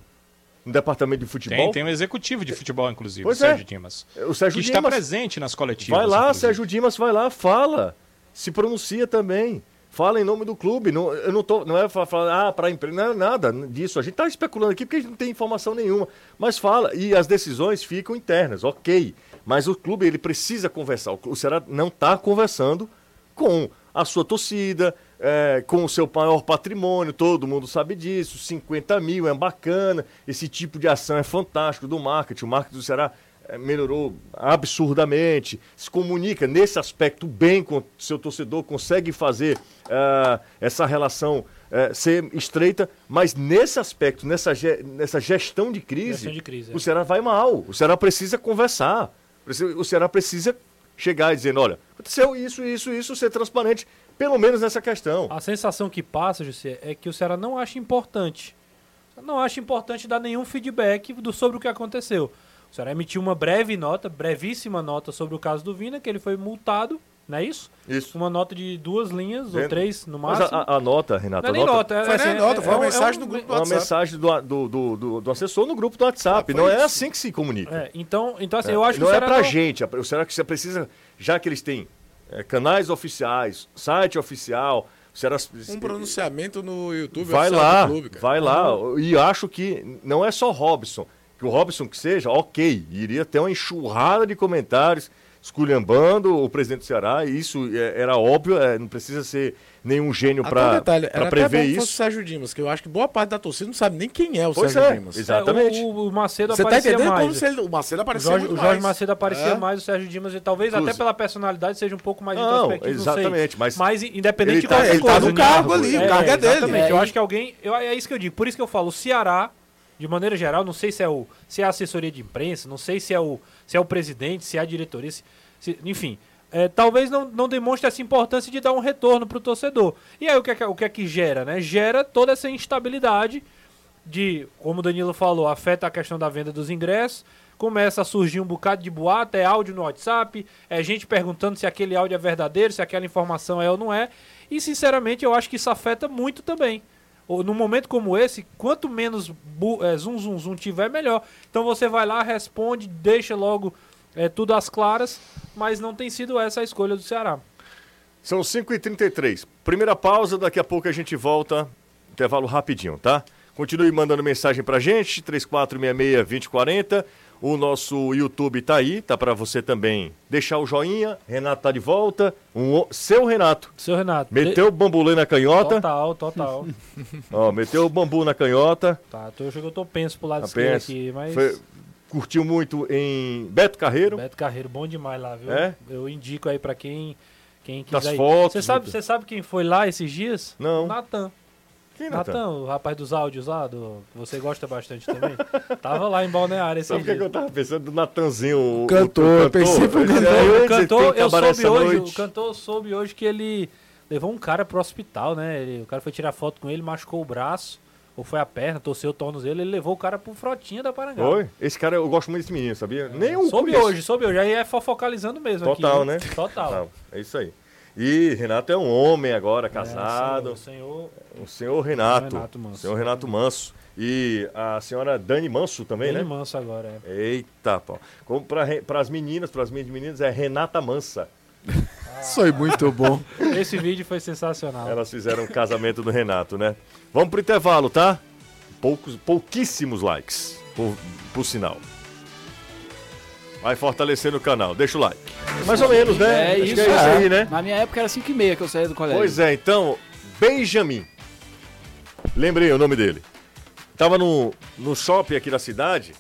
no departamento de futebol. Tem, tem um executivo de futebol, inclusive, Pois o Sérgio é. Dimas. O Sérgio que está Dimas. presente nas coletivas. Vai lá, inclusive. Sérgio Dimas, vai lá, fala. Se pronuncia também. Fala em nome do clube. Não, eu não tô, não é fa- falar, ah, para a empresa, não é nada disso. A gente está especulando aqui porque a gente não tem informação nenhuma. Mas fala. E as decisões ficam internas, ok. Mas o clube ele precisa conversar. O Ceará não está conversando com a sua torcida, é, com o seu maior patrimônio, todo mundo sabe disso. 50 mil é bacana. Esse tipo de ação é fantástico do marketing. O marketing do Ceará melhorou absurdamente, se comunica nesse aspecto bem com o seu torcedor, consegue fazer ah, essa relação eh, ser estreita, mas nesse aspecto, nessa, ge- nessa gestão de crise, Gestão de crise, é. o Ceará vai mal. O Ceará precisa conversar. O Ceará precisa chegar e dizendo, olha, aconteceu isso, isso, isso, ser transparente, pelo menos nessa questão. A sensação que passa, José, é que o Ceará não acha importante. Não acha importante dar nenhum feedback do, sobre o que aconteceu. O Ceará emitiu uma breve nota, brevíssima nota sobre o caso do Vina, que ele foi multado, não é isso? Isso. Uma nota de duas linhas, ou Vendo? três no Mas máximo. a, a- a nota, Renato, não é a nem nota, nota, é, Foi assim, nota, é- foi uma é um- mensagem é no um- grupo do uma WhatsApp. mensagem do, do, do, do- do assessor no grupo do WhatsApp. Ah, não foi é isso. assim que se comunica. É, então, então assim, É, eu acho que não o é pra não- gente. O Ceará que você precisa, já que eles têm é, canais oficiais, site oficial, o Ceará Um pronunciamento no YouTube vai oficial lá, do clube, cara. vai lá. E acho que não é só Robson. Que o Robson que seja, ok, iria ter uma enxurrada de comentários esculhambando o presidente do Ceará, e isso é, era óbvio, é, não precisa ser nenhum gênio um para prever até bom que fosse o isso. Sérgio Dimas, que eu acho que boa parte da torcida não sabe nem quem é o Pois Sérgio é, Dimas. Exatamente. É, o, o Macedo Você tá aparecia entendendo mais. como se ele, o Macedo O apareceu Jorge, muito o Jorge mais. Macedo aparecia É. mais, o Sérgio Dimas, e talvez Inclusive. até pela personalidade seja um pouco mais Não, introspectivo, não sei. exatamente, mas Mas independente ele de tá- qualquer ele tá coisa. no né? cargo ali, o cargo é dele. Exatamente, É, eu acho que alguém... Eu, é isso que eu digo, por isso que eu falo, o Ceará, de maneira geral, não sei se é, o, se é a assessoria de imprensa, não sei se é o, se é o presidente, se é a diretoria, se- se- enfim... é, talvez não, não demonstre essa importância de dar um retorno para o torcedor. E aí o que, é o que é que gera? Né? Gera toda essa instabilidade de, como o Danilo falou, afeta a questão da venda dos ingressos, começa a surgir um bocado de boato, é áudio no WhatsApp, é gente perguntando se aquele áudio é verdadeiro, se aquela informação é ou não é. E sinceramente eu acho que isso afeta muito também. Ou, Num momento como esse, quanto menos é, zoom, zoom tiver, melhor. Então você vai lá, responde, deixa logo é, tudo às claras, mas não tem sido essa a escolha do Ceará. São 5h33. Primeira pausa, daqui a pouco a gente volta. Intervalo rapidinho, tá? Continue mandando mensagem pra gente, 3466-2040. O nosso YouTube tá aí, tá pra você também deixar o joinha. Renato tá de volta. Um, seu Renato. Seu Renato. Meteu o bambolê na canhota. Total, total. [LAUGHS] Ó, meteu o bambu na canhota. tá, tô, eu tô penso pro lado Tá esquerdo aqui, mas... Foi- curtiu muito em Beto Carreiro. Beto Carreiro, bom demais lá, viu? É? Eu indico aí pra quem, quem Das quiser ir. fotos, Você sabe, você sabe quem foi lá esses dias? Não. Natan. Quem, Natan? Natan, o rapaz dos áudios lá, do, que você gosta bastante também. Tava lá em Balneário esses Sabe o que, é eu tava pensando do Natanzinho? O, Cantor, o, eu pensei pro Eu cantor. O cantor, eu cabaré soube hoje, noite. o cantor soube hoje que ele levou um cara pro hospital, né? Ele- o cara foi tirar foto com ele, machucou o braço, ou foi a perna, torceu o tornozelo, ele levou o cara pro Frotinha da Parangaba. Oi? Esse cara, eu gosto muito desse menino, sabia? Nem um Soube conheço. hoje, soube hoje. Aí é fofocalizando mesmo Total, aqui. né? viu? Total. Não, é isso aí. E Renato é um homem agora, casado. É, senhor, o senhor Renato. Renato Manso. Senhor Renato Manso. E a senhora Dani Manso também, Ele né? manso agora, é. Eita, pô. Como para as meninas, para as minhas meninas, é Renata Mansa. [LAUGHS] Foi muito bom. Esse vídeo foi sensacional. Elas fizeram o casamento do Renato, né? Vamos pro intervalo, tá? Poucos, pouquíssimos likes, por, por sinal. Vai fortalecendo o canal, deixa o like. Mais ou menos, né? É Acho isso, que é isso é. aí, né? Na minha época era 5 e meia que eu saía do colégio. Pois é, então, Benjamin. Lembrei o nome dele. Tava no, no shopping aqui da cidade.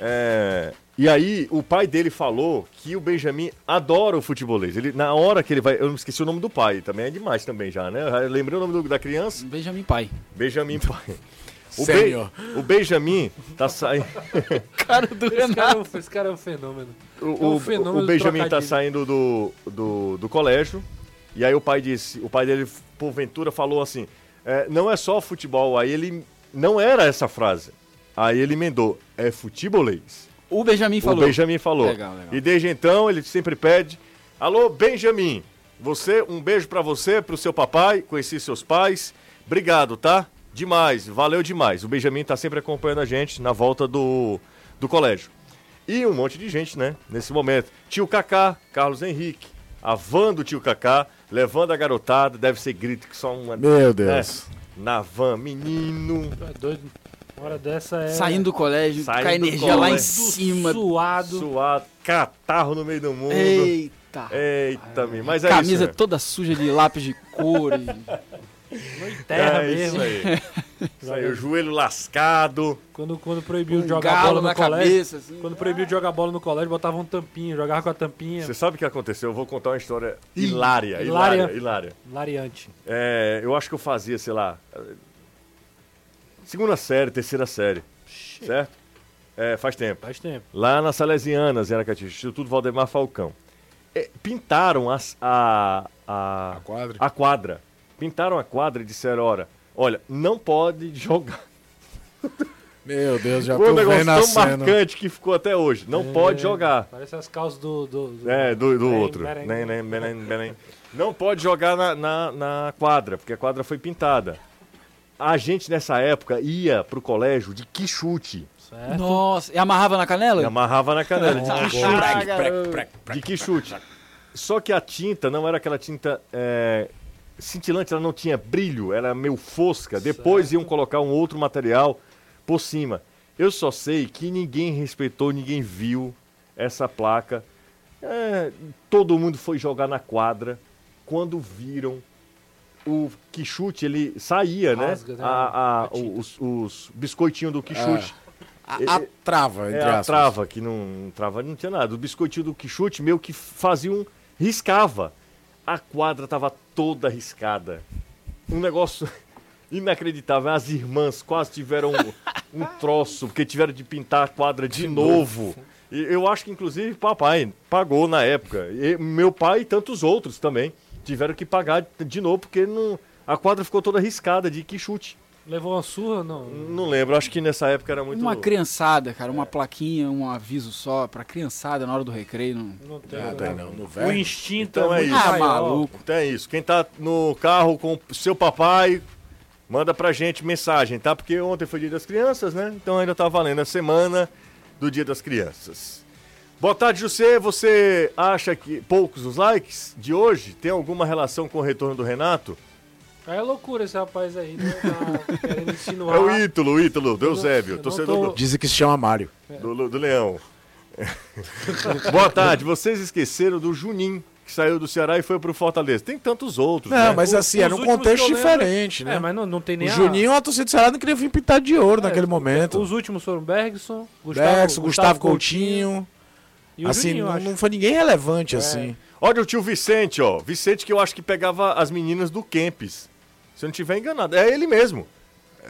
é, e aí o pai dele falou que o Benjamin adora o futebolês. Ele, na hora que ele vai. Eu não esqueci o nome do pai, também é demais também já, né? Eu lembrei o nome do- da criança. Benjamin Pai. Benjamin Pai. O, Be- o Benjamin tá saindo. [LAUGHS] Cara do Esse cara, é Renato. um, esse cara é um fenômeno. O, É um o- fenômeno o Benjamin tá saindo do, do, do colégio. E aí o pai disse, o pai dele, porventura, falou assim: é, não é só futebol. Aí ele. Não era essa frase. Aí ele emendou, é futebolês. O Benjamin falou. O Benjamin falou. Legal, legal. E desde então ele sempre pede: Alô, Benjamin, você, um beijo pra você, pro seu papai, conheci seus pais. Obrigado, tá? Demais, valeu demais. O Benjamin tá sempre acompanhando a gente na volta do, do colégio. E um monte de gente, né? Nesse momento. Tio Kaká, Carlos Henrique, a van do tio Kaká, levando a garotada, deve ser grito que só uma. Meu Deus. né? Na van, menino. É doido. Uma hora dessa é. Saindo do colégio, Saindo com a energia lá em colégio. cima. Suado. Suado, catarro no meio do mundo. Eita. Eita, mi. mas é Camisa isso. né? toda suja de lápis de cor. e- [LAUGHS] No terra é mesmo. isso aí. [LAUGHS] Isso aí, o joelho lascado. Quando, quando proibiu Um de jogar galo bola no na colégio. cabeça, assim. Quando proibiu de jogar bola no colégio, botavam um tampinha, jogava com a tampinha. Você sabe o que aconteceu? Eu vou contar uma história hilária, Hilária. hilária, hilária. Lariante. É, eu acho que eu fazia, sei lá, segunda série, terceira série, certo? É, faz tempo. Faz tempo. Lá nas Salesianas, em Aracati, Instituto Valdemar Falcão. É, pintaram as- a, a, A quadra. a quadra. Pintaram a quadra e disseram, olha, olha, não pode jogar. [LAUGHS] Meu Deus, já Foi um negócio tão cena. marcante que ficou até hoje. Não É, pode jogar. Parece as calças do. do, do- É, do, do Bem, outro. Nem, nem. Não pode jogar na, na, na quadra, porque a quadra foi pintada. A gente nessa época ia pro colégio de que chute. Certo? Nossa, e amarrava na canela? E amarrava na canela. De que chute. De que chute. Só que a tinta não era aquela tinta é, cintilante, ela não tinha brilho, era meio fosca. Depois iam colocar um outro material por cima. Eu só sei que ninguém respeitou, ninguém viu essa placa. É, todo mundo foi jogar na quadra. Quando viram o quichute, ele saía, Rasga, né? né? A, a- A os, os biscoitinhos do quichute. A, a trava, entre É a aspas. trava, que não trava, não tinha nada. O biscoitinho do quichute meio que fazia um. riscava. A quadra tava toda riscada. Um negócio [LAUGHS] inacreditável. As irmãs quase tiveram um, um [LAUGHS] troço, porque tiveram de pintar a quadra de, novo. E eu acho que, inclusive, papai pagou na época. E meu pai e tantos outros também tiveram que pagar de novo, porque não, a quadra ficou toda riscada de quichute. Levou uma surra? Não. Não lembro, acho que nessa época era muito. Uma criançada, cara, uma plaquinha, um aviso só pra criançada na hora do recreio. Não... Não tem. Ah, né? tá, não, no O velho. instinto Então é muito isso. Ah, maluco. Então é isso. Quem tá no carro com o seu papai, manda pra gente mensagem, tá? Porque ontem foi dia das crianças, né? Então ainda tá valendo a semana do dia das crianças. Boa tarde, José. Você acha que poucos os likes de hoje tem alguma relação com o retorno do Renato? É loucura esse rapaz aí, né? Tá querendo insinuar. É o Ítalo, o Ítalo, do Eusébio, torcedor tô- Dizem que se chama Mário. do, do, do Leão. [LAUGHS] Boa tarde. Vocês esqueceram do Juninho, que saiu do Ceará e foi pro Fortaleza. Tem tantos outros, Não, né? mas O- assim, os era um contexto diferente, né? É, mas não, não tem nem o a- Juninho, a torcida do Ceará não queria vir pintar de ouro É, naquele o- momento. Os últimos foram Bergson, Gustavo, Bex, Gustavo Coutinho. e o assim, Juninho, não, não foi ninguém relevante, assim. Olha o tio Vicente, ó. Vicente que eu acho que pegava as meninas do Kempis. Se eu não tiver enganado. É ele mesmo.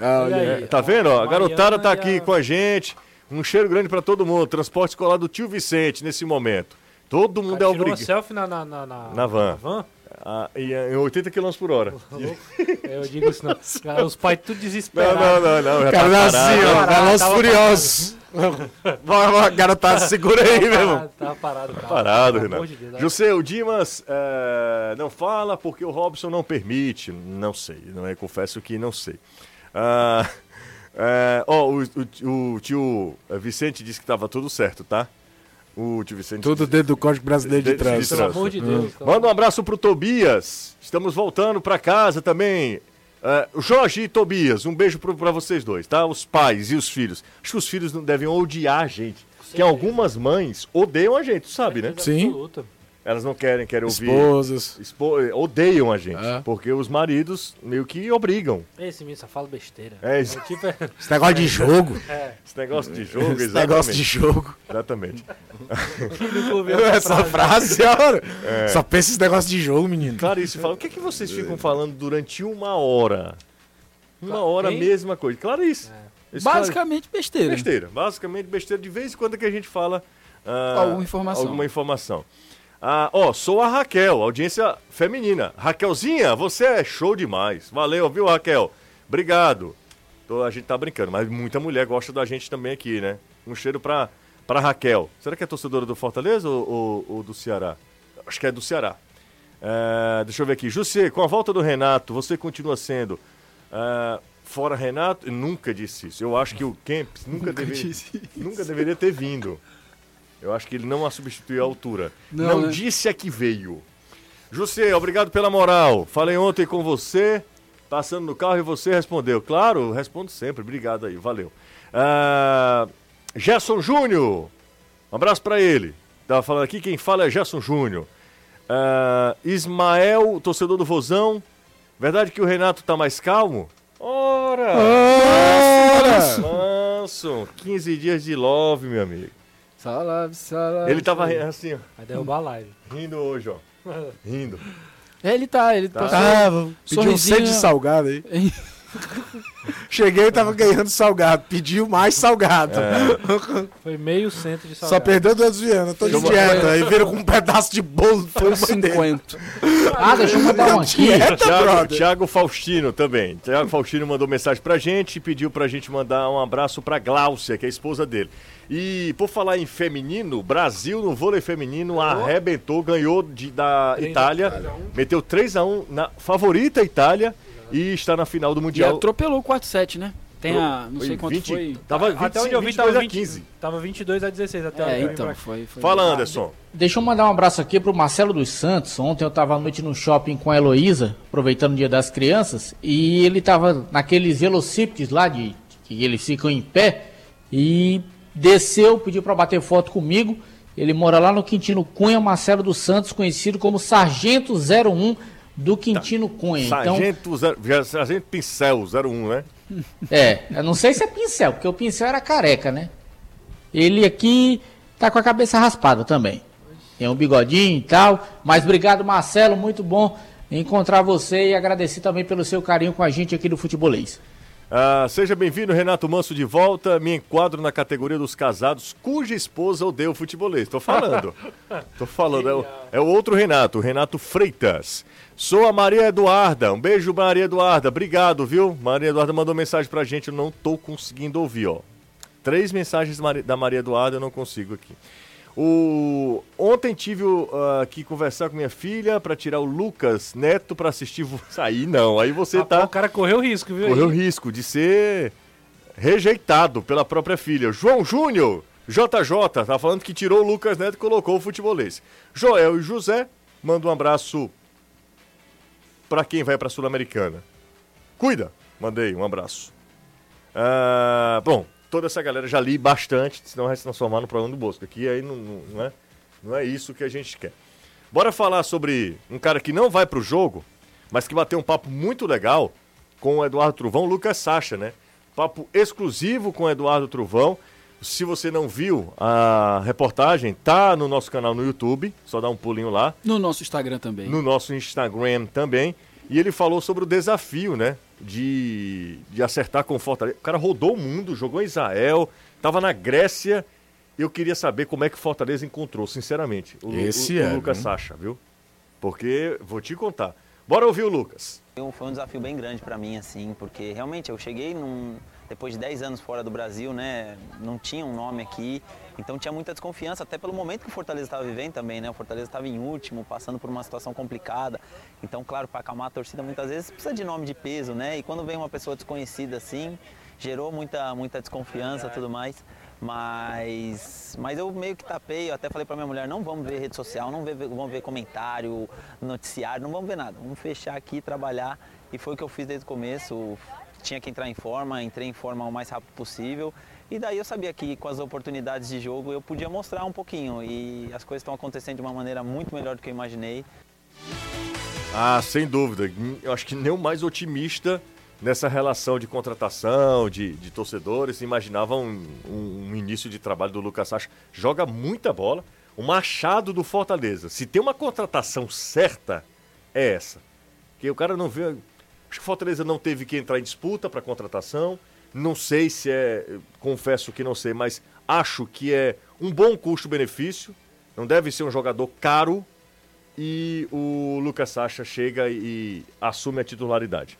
Ah, aí. É, tá vendo? Ó? A garotada tá aqui a- com a gente. Um cheiro grande pra todo mundo. Transporte escolar do tio Vicente nesse momento. Todo mundo é Cara, tirou uma obrigado. selfie na, na, na, na, Na van. van? Ah, e, em 80 km por hora. Tá louco? Eu digo isso não. [LAUGHS] Cara, os pais tudo Não, desesperados. não, não, não. Já Cara, tá assim, parado. ó, parado, Velozes tava Furiosos. [LAUGHS] Vai, vai, Garotada, segura aí, meu irmão. Tava, tava parado, cara. Parado, Renato. amor de Deus. José, o Dimas eh, não fala porque o Robson não permite. Não sei, não é? Confesso que não sei. Ah, eh, ó, o, o- o tio Vicente disse que estava tudo certo, tá? O tio Vicente. Tudo dentro do Código Brasileiro de De- de Trânsito. Pelo amor de Deus. cara. Manda um abraço pro Tobias. Estamos voltando para casa também. Eh, Jorge e Tobias, um beijo pro- pra vocês dois, tá? Os pais e os filhos. Acho que os filhos não devem odiar a gente. Que algumas mães odeiam a gente, sabe, né? Sim. Elas não querem, querem ouvir. Esposas. Expo- odeiam a gente, É. porque os maridos meio que obrigam. Esse menino só fala besteira. É isso. tipo, é, [LAUGHS] Esse negócio de jogo. é, Esse negócio de jogo, Esse exatamente. negócio de jogo. Exatamente. [LAUGHS] Essa frase, olha. É. Só pensa esse negócio de jogo, menino. Clarice fala, o que, é que vocês ficam falando durante uma hora? Uma hora, Hein? mesma coisa. Clarice. Esse Basicamente besteira. Besteira. Basicamente besteira. De vez em quando que a gente fala... ah, Alguma informação. Alguma informação. Ah, ó, sou a Raquel, audiência feminina. Raquelzinha, você é show demais. Valeu, viu, Raquel? Obrigado. Tô- a gente tá brincando, mas muita mulher gosta da gente também aqui, né? Um cheiro pra, pra Raquel. Será que é torcedora do Fortaleza ou, ou- ou do Ceará? Acho que é do Ceará. É, deixa eu ver aqui. José, com a volta do Renato, você continua sendo. é, fora Renato, nunca disse isso. Eu acho que o Kempis nunca, deveria, nunca deveria ter vindo. Eu acho que ele não a substituiu à altura. Não, Não, né? disse a que veio. José, obrigado pela moral. Falei ontem com você, passando no carro, e você respondeu. Claro, respondo sempre. Obrigado aí, valeu. Ah, Gerson Júnior, um abraço pra ele. Tava falando aqui, quem fala é Gerson Júnior. Ah, Ismael, torcedor do Vozão. Verdade que o Renato tá mais calmo? Ora! Manso, 15 dias de love, meu amigo. Salve, salve. Ele tava assim, ó, Vai derrubar a live. rindo hoje, ó. [LAUGHS] Rindo. É, ele tá, ele Tá. passou. Ah, vou pedir um Sorrisinho. set de salgado aí. [LAUGHS] [LAUGHS] Cheguei e tava ganhando salgado. Pediu mais salgado. [LAUGHS] Foi meio centro de Só salgado. perdeu dois Viana. Tô de dieta. Aí viram com um pedaço de bolo. Foi Foi dele. 50. Ah, deixa eu mandar um aqui. Dieta, Thiago, brother. Thiago Faustino também. Thiago Faustino mandou mensagem pra gente e pediu pra gente mandar um abraço pra Gláucia, que é a esposa dele. E por falar em feminino, Brasil no vôlei feminino arrebentou, ganhou de- da Itália, três a um. meteu 3 a 1 na favorita Itália e está na final do E Mundial. atropelou o quarto set, né? Tem a. Não sei quanto 20, foi. Tava Até 25, onde eu vi 22 tava a 20, 15. Tava 22 a 16 até É, então, pra foi. foi Fala, Anderson. Deixa eu mandar um abraço aqui pro Marcelo dos Santos. Ontem eu tava à noite no shopping com a Heloísa, aproveitando o dia das crianças, e ele tava naqueles velocípedes lá de que eles ficam em pé e desceu, pediu para bater foto comigo. Ele mora lá no Quintino Cunha, Marcelo dos Santos, conhecido como Sargento 01 do Quintino Cunha. Então, Sargento, já- Sargento Pincel 01, né? [LAUGHS] é, eu não sei se é pincel, porque o pincel era careca, né? Ele aqui tá com a cabeça raspada também. Tem um bigodinho e tal. Mas obrigado, Marcelo. Muito bom encontrar você e agradecer também pelo seu carinho com a gente aqui do Futebolês. Ah, seja bem-vindo, Renato Manso, de volta. Me enquadro na categoria dos casados cuja esposa odeia o futebolês. Tô falando. [LAUGHS] Tô falando. É o, é o outro Renato, o Renato Freitas. Sou a Maria Eduarda. Um beijo, Maria Eduarda. Obrigado, viu? Maria Eduarda mandou mensagem pra gente. Eu não tô conseguindo ouvir, ó. Três mensagens da Maria Eduarda eu não consigo aqui. O... Ontem tive uh, que conversar com minha filha pra tirar o Lucas Neto pra assistir. [LAUGHS] Aí não, aí você Rapaz, tá O cara correu risco, viu? correu aí? risco de ser rejeitado pela própria filha. João Júnior, JJ, tá falando que tirou o Lucas Neto e colocou o futebolês. Joel e José, manda um abraço pra quem vai pra Sul-Americana. Cuida, mandei um abraço. Ah, bom, toda essa galera já li bastante, senão vai se transformar no programa do Bosco. Aqui aí não, não, não é, não é isso que a gente quer. Bora falar sobre um cara que não vai pro jogo, mas que bateu um papo muito legal com o Eduardo Truvão, Lucas Sacha, né? Papo exclusivo com o Eduardo Truvão. Se você não viu a reportagem, tá no nosso canal no YouTube, só dá um pulinho lá No nosso Instagram também. no nosso Instagram também. E ele falou sobre o desafio, né? De, de acertar com o Fortaleza. O cara rodou o mundo, jogou em Israel, tava na Grécia. Eu queria saber como é que o Fortaleza encontrou, sinceramente, o, Esse o, o é, Lucas viu? Sacha, viu? Porque vou te contar. Bora ouvir o Lucas. Foi um- Foi um desafio bem grande para mim, assim, porque realmente eu cheguei num- depois de 10 anos fora do Brasil, né? Não tinha um nome aqui, então tinha muita desconfiança, até pelo momento que o Fortaleza estava vivendo também, né? O Fortaleza estava em último, passando por uma situação complicada. Então, claro, para acalmar a torcida muitas vezes precisa de nome de peso, né? E quando vem uma pessoa desconhecida assim, gerou muita, muita desconfiança e tudo mais. Mas, mas eu meio que tapei, eu até falei pra minha mulher, não vamos ver rede social, não vamos ver comentário, noticiário, não vamos ver nada. Vamos fechar aqui, trabalhar. E foi o que eu fiz desde o começo. Tinha que entrar em forma, entrei em forma o mais rápido possível. E daí eu sabia que com as oportunidades de jogo eu podia mostrar um pouquinho. E as coisas estão acontecendo de uma maneira muito melhor do que eu imaginei. Ah, sem dúvida. Eu acho que nem o mais otimista nessa relação de contratação, de, de torcedores, imaginava um, um- um início de trabalho do Lucas Sacha. Joga muita bola. O machado do Fortaleza. Se tem uma contratação certa, é essa. Porque o cara não vê. Acho que o Fortaleza não teve que entrar em disputa para contratação. Não sei se é, confesso que não sei, mas acho que é um bom custo-benefício. Não deve ser um jogador caro. E o Lucas Sacha chega e assume a titularidade.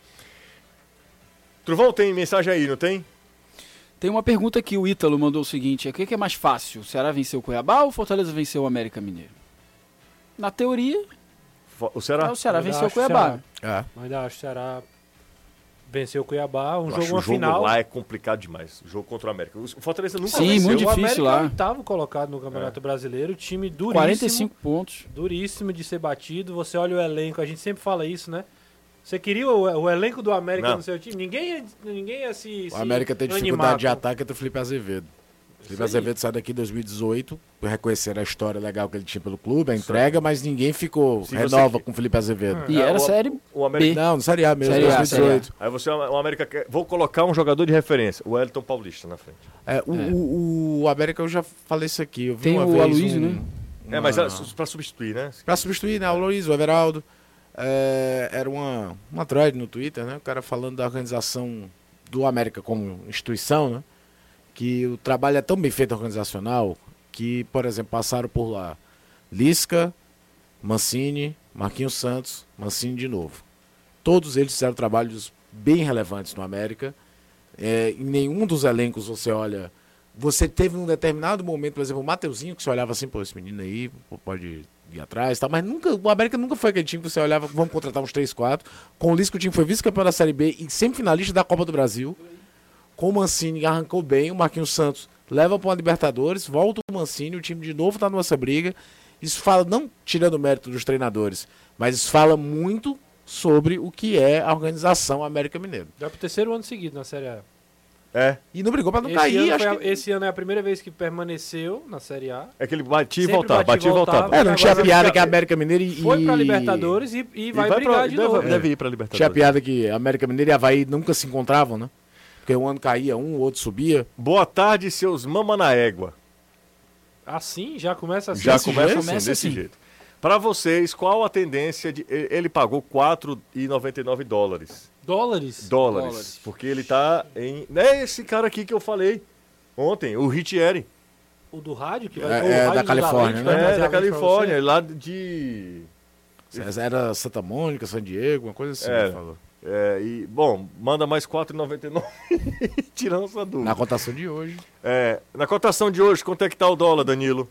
Truvão, tem mensagem aí, não tem? Tem uma pergunta aqui, o Ítalo mandou o seguinte: o que que é mais fácil? O Ceará venceu o Cuiabá ou o Fortaleza venceu o América Mineiro? Na teoria, O Ceará? é o Ceará Eu venceu o Cuiabá. Ceará. É. Mas ainda acho que o Ceará venceu o Cuiabá, um Eu jogo, acho uma o jogo final. lá é complicado demais. O jogo contra o América. O Fortaleza nunca Sim, venceu. muito o difícil América lá. é o oitavo colocado no Campeonato Brasileiro, time duríssimo. 45 pontos. Duríssimo de ser batido. Você olha o elenco, a gente sempre fala isso, né? Você queria o, o elenco do América Não. no seu time? Ninguém ia, ninguém ia se. O se América tem animar dificuldade de ataque entre o Felipe Azevedo. O Felipe. Azevedo sai daqui em 2018, reconheceram a história legal que ele tinha pelo clube, a entrega, mas ninguém ficou, Se renova você- com o Felipe Azevedo. E É, era o- série O América... Não, no Série A mesmo, Série A, 2018. Aí você, o América quer... Vou colocar um jogador de referência, o Elton Paulista na frente. É, o, o, o América eu já falei isso aqui. Eu vi Tem uma o vez Aloysio, um- né? É, mas pra substituir, né? Pra substituir, né? O Luiz, o Everaldo. É, era uma, uma thread no Twitter, né? O cara falando da organização do América como instituição, né? Que o trabalho é tão bem feito organizacional que, por exemplo, passaram por lá Lisca, Mancini, Marquinhos Santos, Mancini de novo. Todos eles fizeram trabalhos bem relevantes no América. É, em nenhum dos elencos você olha. Você teve um determinado momento, por exemplo, o Mateuzinho, que você olhava assim, pô, esse menino aí pode ir atrás, tá? mas nunca, o América nunca foi aquele time que você olhava, vamos contratar uns 3, 4. Com o Lisca, o time foi vice-campeão da Série B e semifinalista da Copa do Brasil. Com o Mancini, arrancou bem, o Marquinhos Santos leva para uma Libertadores, volta o Mancini, o time de novo tá nessa briga. Isso fala, não tirando o mérito dos treinadores, mas isso fala muito sobre o que é a organização América Mineiro. Já pro terceiro ano seguido na Série A. É, E não brigou para não Esse, cair, ano a- que... esse ano é a primeira vez que permaneceu na Série A. é que ele batia e voltava, batia e e voltava. voltava. É, não tinha piada fica- que a América Mineiro e... Foi pra e- Libertadores e, e E vai, pra- brigar de deve, novo. Deve ir pra Tinha Libertadores. piada que a América Mineiro e Havaí nunca se encontravam, né? Porque um ano caía um, o outro subia. Boa tarde, seus mama na égua. Assim, já começa assim. Já Desse começa jeito? assim, Começa desse assim. jeito. Pra vocês, qual a tendência de... Ele pagou 4,99 dólares. Dólares. Dólares. Dólares. Porque ele tá em... É esse cara aqui que eu falei ontem, o Ritieri. O do rádio, que É, vai o é rádio da Califórnia, né? É, da a lente pra Califórnia, lá de... Era Santa Mônica, San Diego, uma coisa assim. É. ele falou. É, e, bom, manda mais 4,99 tirando essa dúvida. Na cotação de hoje. É, na cotação de hoje, quanto é que tá o dólar, Danilo?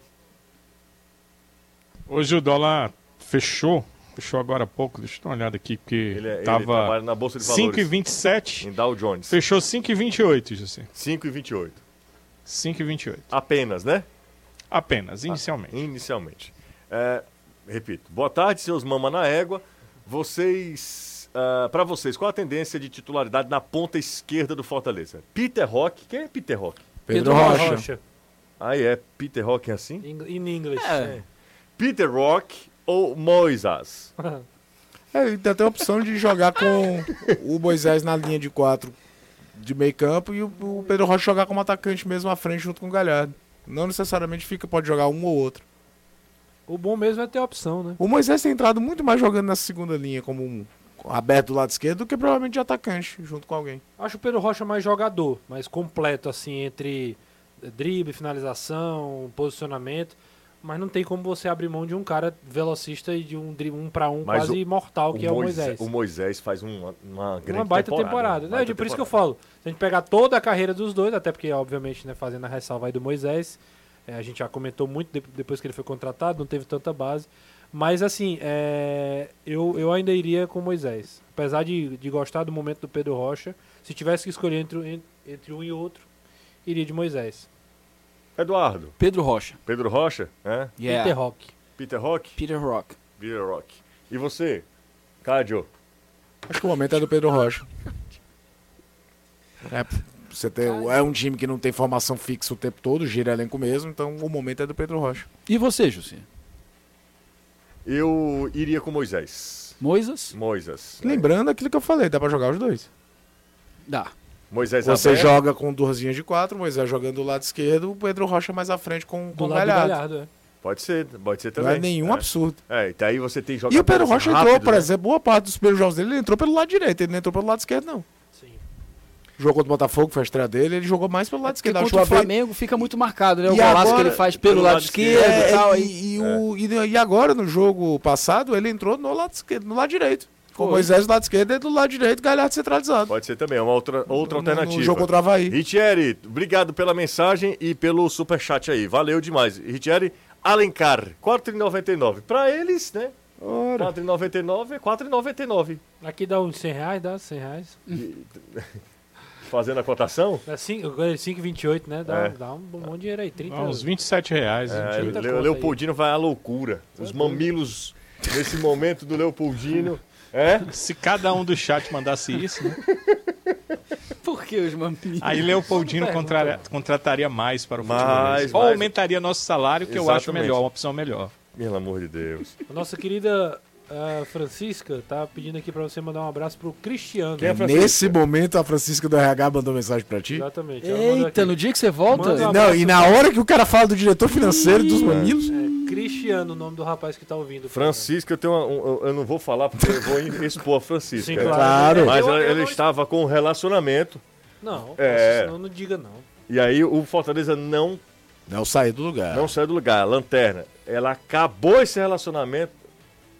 Hoje o dólar fechou, fechou agora há pouco, deixa eu dar uma olhada aqui, porque Ele, é- ele tava trabalha na Bolsa de Valores. 5,27, Em Dow Jones. fechou 5,28, José. 5,28. 5,28. Apenas, né? Apenas, inicialmente. Inicialmente. É, repito, boa tarde, seus mama na égua. Vocês, ah, para vocês, qual a tendência de titularidade na ponta esquerda do Fortaleza? Peter Rock, quem é Peter Rock? Pedro, Rocha. Ah, é, Peter Rock é assim? In, English. É. Peter Rock ou Moisés? [LAUGHS] É, ele tem até a opção de jogar com o Moisés na linha de quatro de meio campo e o, o Pedro Rocha jogar como atacante mesmo à frente junto com o Galhardo. Não necessariamente fica, pode jogar um ou outro. O bom mesmo é ter a opção, né? O Moisés tem entrado muito mais jogando na segunda linha, como um aberto do lado esquerdo, do que provavelmente de atacante, junto com alguém. Acho o Pedro Rocha mais jogador, mais completo, assim, entre drible, finalização, posicionamento. Mas não tem como você abrir mão de um cara velocista e de um drible um para um Mas quase mortal, que é o Moisés. O Moisés faz uma, uma grande Uma baita temporada. né? De- por isso que eu falo. Se a gente pegar toda a carreira dos dois, até porque, obviamente, né, fazendo a ressalva aí do Moisés, é, a gente já comentou muito de- depois que ele foi contratado, não teve tanta base. Mas, assim, é, eu, eu ainda iria com Moisés. Apesar de, de gostar do momento do Pedro Rocha, se tivesse que escolher entre, en- entre um e outro, iria de Moisés. Eduardo, Pedro Rocha. Pedro Rocha, é? Yeah. Peter Rock. Peter Rock? Peter Rock. Peter Rock. E você, Cádio? Acho que o momento é do Pedro Rocha. É, você tem, é um time que não tem formação fixa o tempo todo, gira elenco mesmo, então o momento é do Pedro Rocha. E você, José? Eu iria com Moisés. Moisés? Moisés. Lembrando aquilo que eu falei, dá pra jogar os dois. Dá. Moisés Você aberto. joga com duas linhas de quatro, Moisés jogando do lado esquerdo, o Pedro Rocha mais à frente com, com o Galhardo. Galhardo, é. Pode ser, pode ser Não também. é nenhum é. absurdo. É, e daí você tem E jogadores o Pedro Rocha entrou, rápidos, por né? exemplo, boa parte dos primeiros jogos dele, ele entrou pelo lado direito, ele não entrou pelo lado esquerdo, não. Jogou contra o Botafogo, foi a estreia dele, ele jogou mais pelo lado Porque esquerdo. contra o Flamengo fica muito marcado, né? O E golaço agora- que ele faz pelo, pelo lado, lado esquerdo É, e tal. e, e o- e- e agora, no jogo passado, ele entrou no lado esquerdo, no lado direito. Com o Foi. Moisés do lado esquerdo e do lado direito, Galhardo centralizado. Pode ser também, é uma outra, outra No- no alternativa. jogo contra o Havaí. Ritieri, obrigado pela mensagem e pelo superchat aí. Valeu demais. Ritieri, Alencar, 4,99. Pra eles, né? 4,99 é 4,99. Aqui dá uns 100 reais, dá 100 reais. [LAUGHS] Fazendo a cotação. É 5,28, né? Dá, É. dá um bom dinheiro aí. 30 Ah, uns 27 reais. É, Le- Leopoldino vai à loucura. Os mamilos, nesse momento do Leopoldino. É? Se cada um do chat mandasse isso, né? [LAUGHS] Por que os maminhos? aí Leopoldino contra- contrataria mais para o Mais, futebolês. Ou mais. aumentaria nosso salário, que eu acho Exatamente. melhor, uma opção melhor. Pelo amor de Deus. A nossa querida ah, Francisca tá pedindo aqui pra você mandar um abraço pro Cristiano. Quem é Francisca? Nesse momento, a Francisca do RH mandou mensagem pra ti. Exatamente. Eita, no dia que você volta. Um Não, e na hora que o cara fala do diretor financeiro dos mamilos, É, Cristiano, o nome do rapaz que tá ouvindo. Francisca, eu, tenho uma- um- eu- não vou falar porque eu vou expor a Francisca. Sim, é. claro. Claro. Mas Eu- ela, eu ela não- estava com um relacionamento. Não, É. senão não diga não. E aí o Fortaleza não, não sair do lugar. não saiu do lugar. Lanterna. Ela acabou esse relacionamento.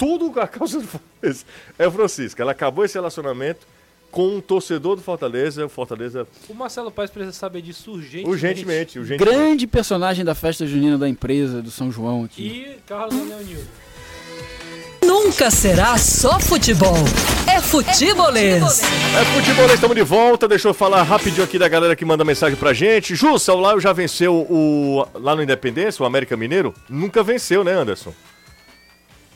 Tudo a causa do Fortaleza. É Francisca. Ela acabou esse relacionamento com um torcedor do Fortaleza. O Fortaleza O Marcelo Paes precisa saber disso urgentemente. urgentemente. urgentemente. Grande personagem da festa junina da empresa do São João aqui. E Carlos Daniel Nildo. Nunca será só futebol. É futebolês. É futebolês, estamos de volta. Deixa eu falar rapidinho aqui da galera que manda mensagem pra gente. Jussa, o Laio já venceu o lá no Independência, o América Mineiro? Nunca venceu, né, Anderson?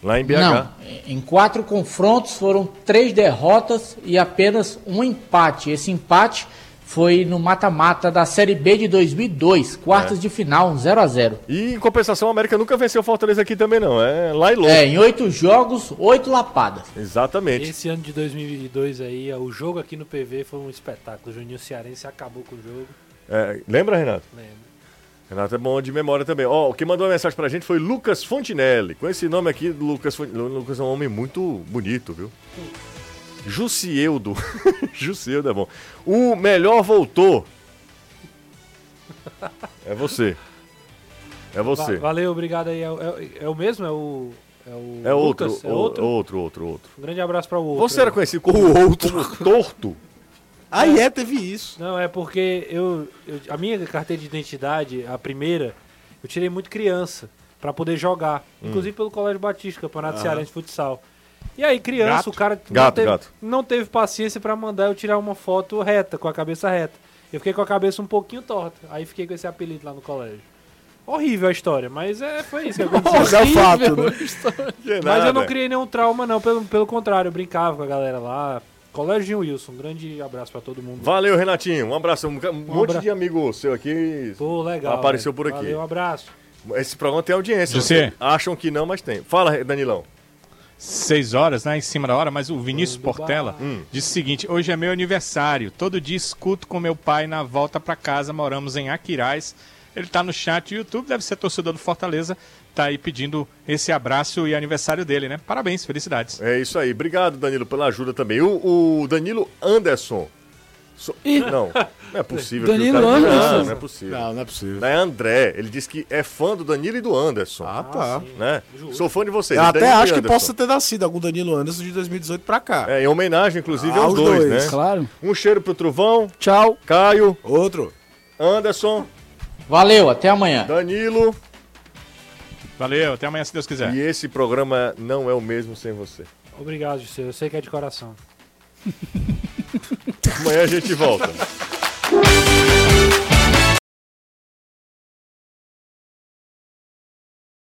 Lá em BH. Não, em quatro confrontos foram três derrotas e apenas um empate. Esse empate foi no mata-mata da Série B de 2002, quartas de final, um 0 a 0 E em compensação, o América nunca venceu o Fortaleza aqui também, não. É lá e louco. É, em oito jogos, oito lapadas. Exatamente. Esse ano de 2002 aí, o jogo aqui no PV foi um espetáculo. O Juninho Cearense acabou com o jogo. É, lembra, Renato? Lembro. Renato é bom de memória também. Ó, o que mandou uma mensagem pra gente foi Lucas Fontinelli. Com esse nome aqui, Lucas Fontinelli. Lucas é um homem muito bonito, viu? Jussieudo. [LAUGHS] Jussieudo é bom. O melhor voltou. É você. É você. Va- valeu, obrigado aí. É, o- é- é o mesmo? É o. É, o É outro, Lucas? É o- outro? outro, outro, outro. Um grande abraço para o outro. Você era conhecido como outro torto? Aí é, teve isso. Não, é porque eu, eu- A minha carteira de identidade, a primeira, eu tirei muito criança para poder jogar. Hum. Inclusive pelo Colégio Batista, Campeonato Cearense de Futsal. E aí, criança, Gato? o cara não, Gato, teve, gato. não teve paciência para mandar eu tirar uma foto reta, com a cabeça reta. Eu fiquei com a cabeça um pouquinho torta. Aí fiquei com esse apelido lá no colégio. Horrível a história, mas é, foi isso que aconteceu. Mas é fato, né? Mas eu não criei nenhum trauma, não. Pelo, pelo contrário, eu brincava com a galera lá. Colégio Wilson, um grande abraço pra todo mundo. Valeu, Renatinho. Um abraço. Um, um monte abra- de amigo seu aqui. Pô, legal. Apareceu velho. por aqui. Valeu, um abraço. Esse programa tem audiência. José. vocês Acham que não, mas tem. Fala, Danilão. Seis horas, né? Em cima da hora, mas o Vinícius Tudo Portela Hum. disse o seguinte: hoje é meu aniversário. Todo dia escuto com meu pai na volta pra casa. Moramos em Aquiraz. Ele tá no chat do YouTube, deve ser torcedor do Fortaleza. Tá aí pedindo esse abraço e aniversário dele, né? Parabéns, felicidades. É isso aí. Obrigado, Danilo, pela ajuda também. O, o Danilo Anderson. So- Não, não é [LAUGHS] possível. que o Danilo cara- Anderson. Não, não é possível. Não, não é possível. Não é André. Ele disse que é fã do Danilo e do Anderson. Ah, tá. né? Sou fã de vocês. Eu até Danilo e acho que possa ter nascido algum Danilo Anderson de 2018 pra cá. É, em homenagem, inclusive, Ah, aos os dois, dois, né? Claro. Um cheiro pro Trovão, Tchau. Caio, Outro. Anderson, Valeu, até amanhã. Danilo. Valeu, até amanhã se Deus quiser. E esse programa não é o mesmo sem você. Obrigado, José. Eu sei que é de coração. Amanhã a gente volta. [LAUGHS]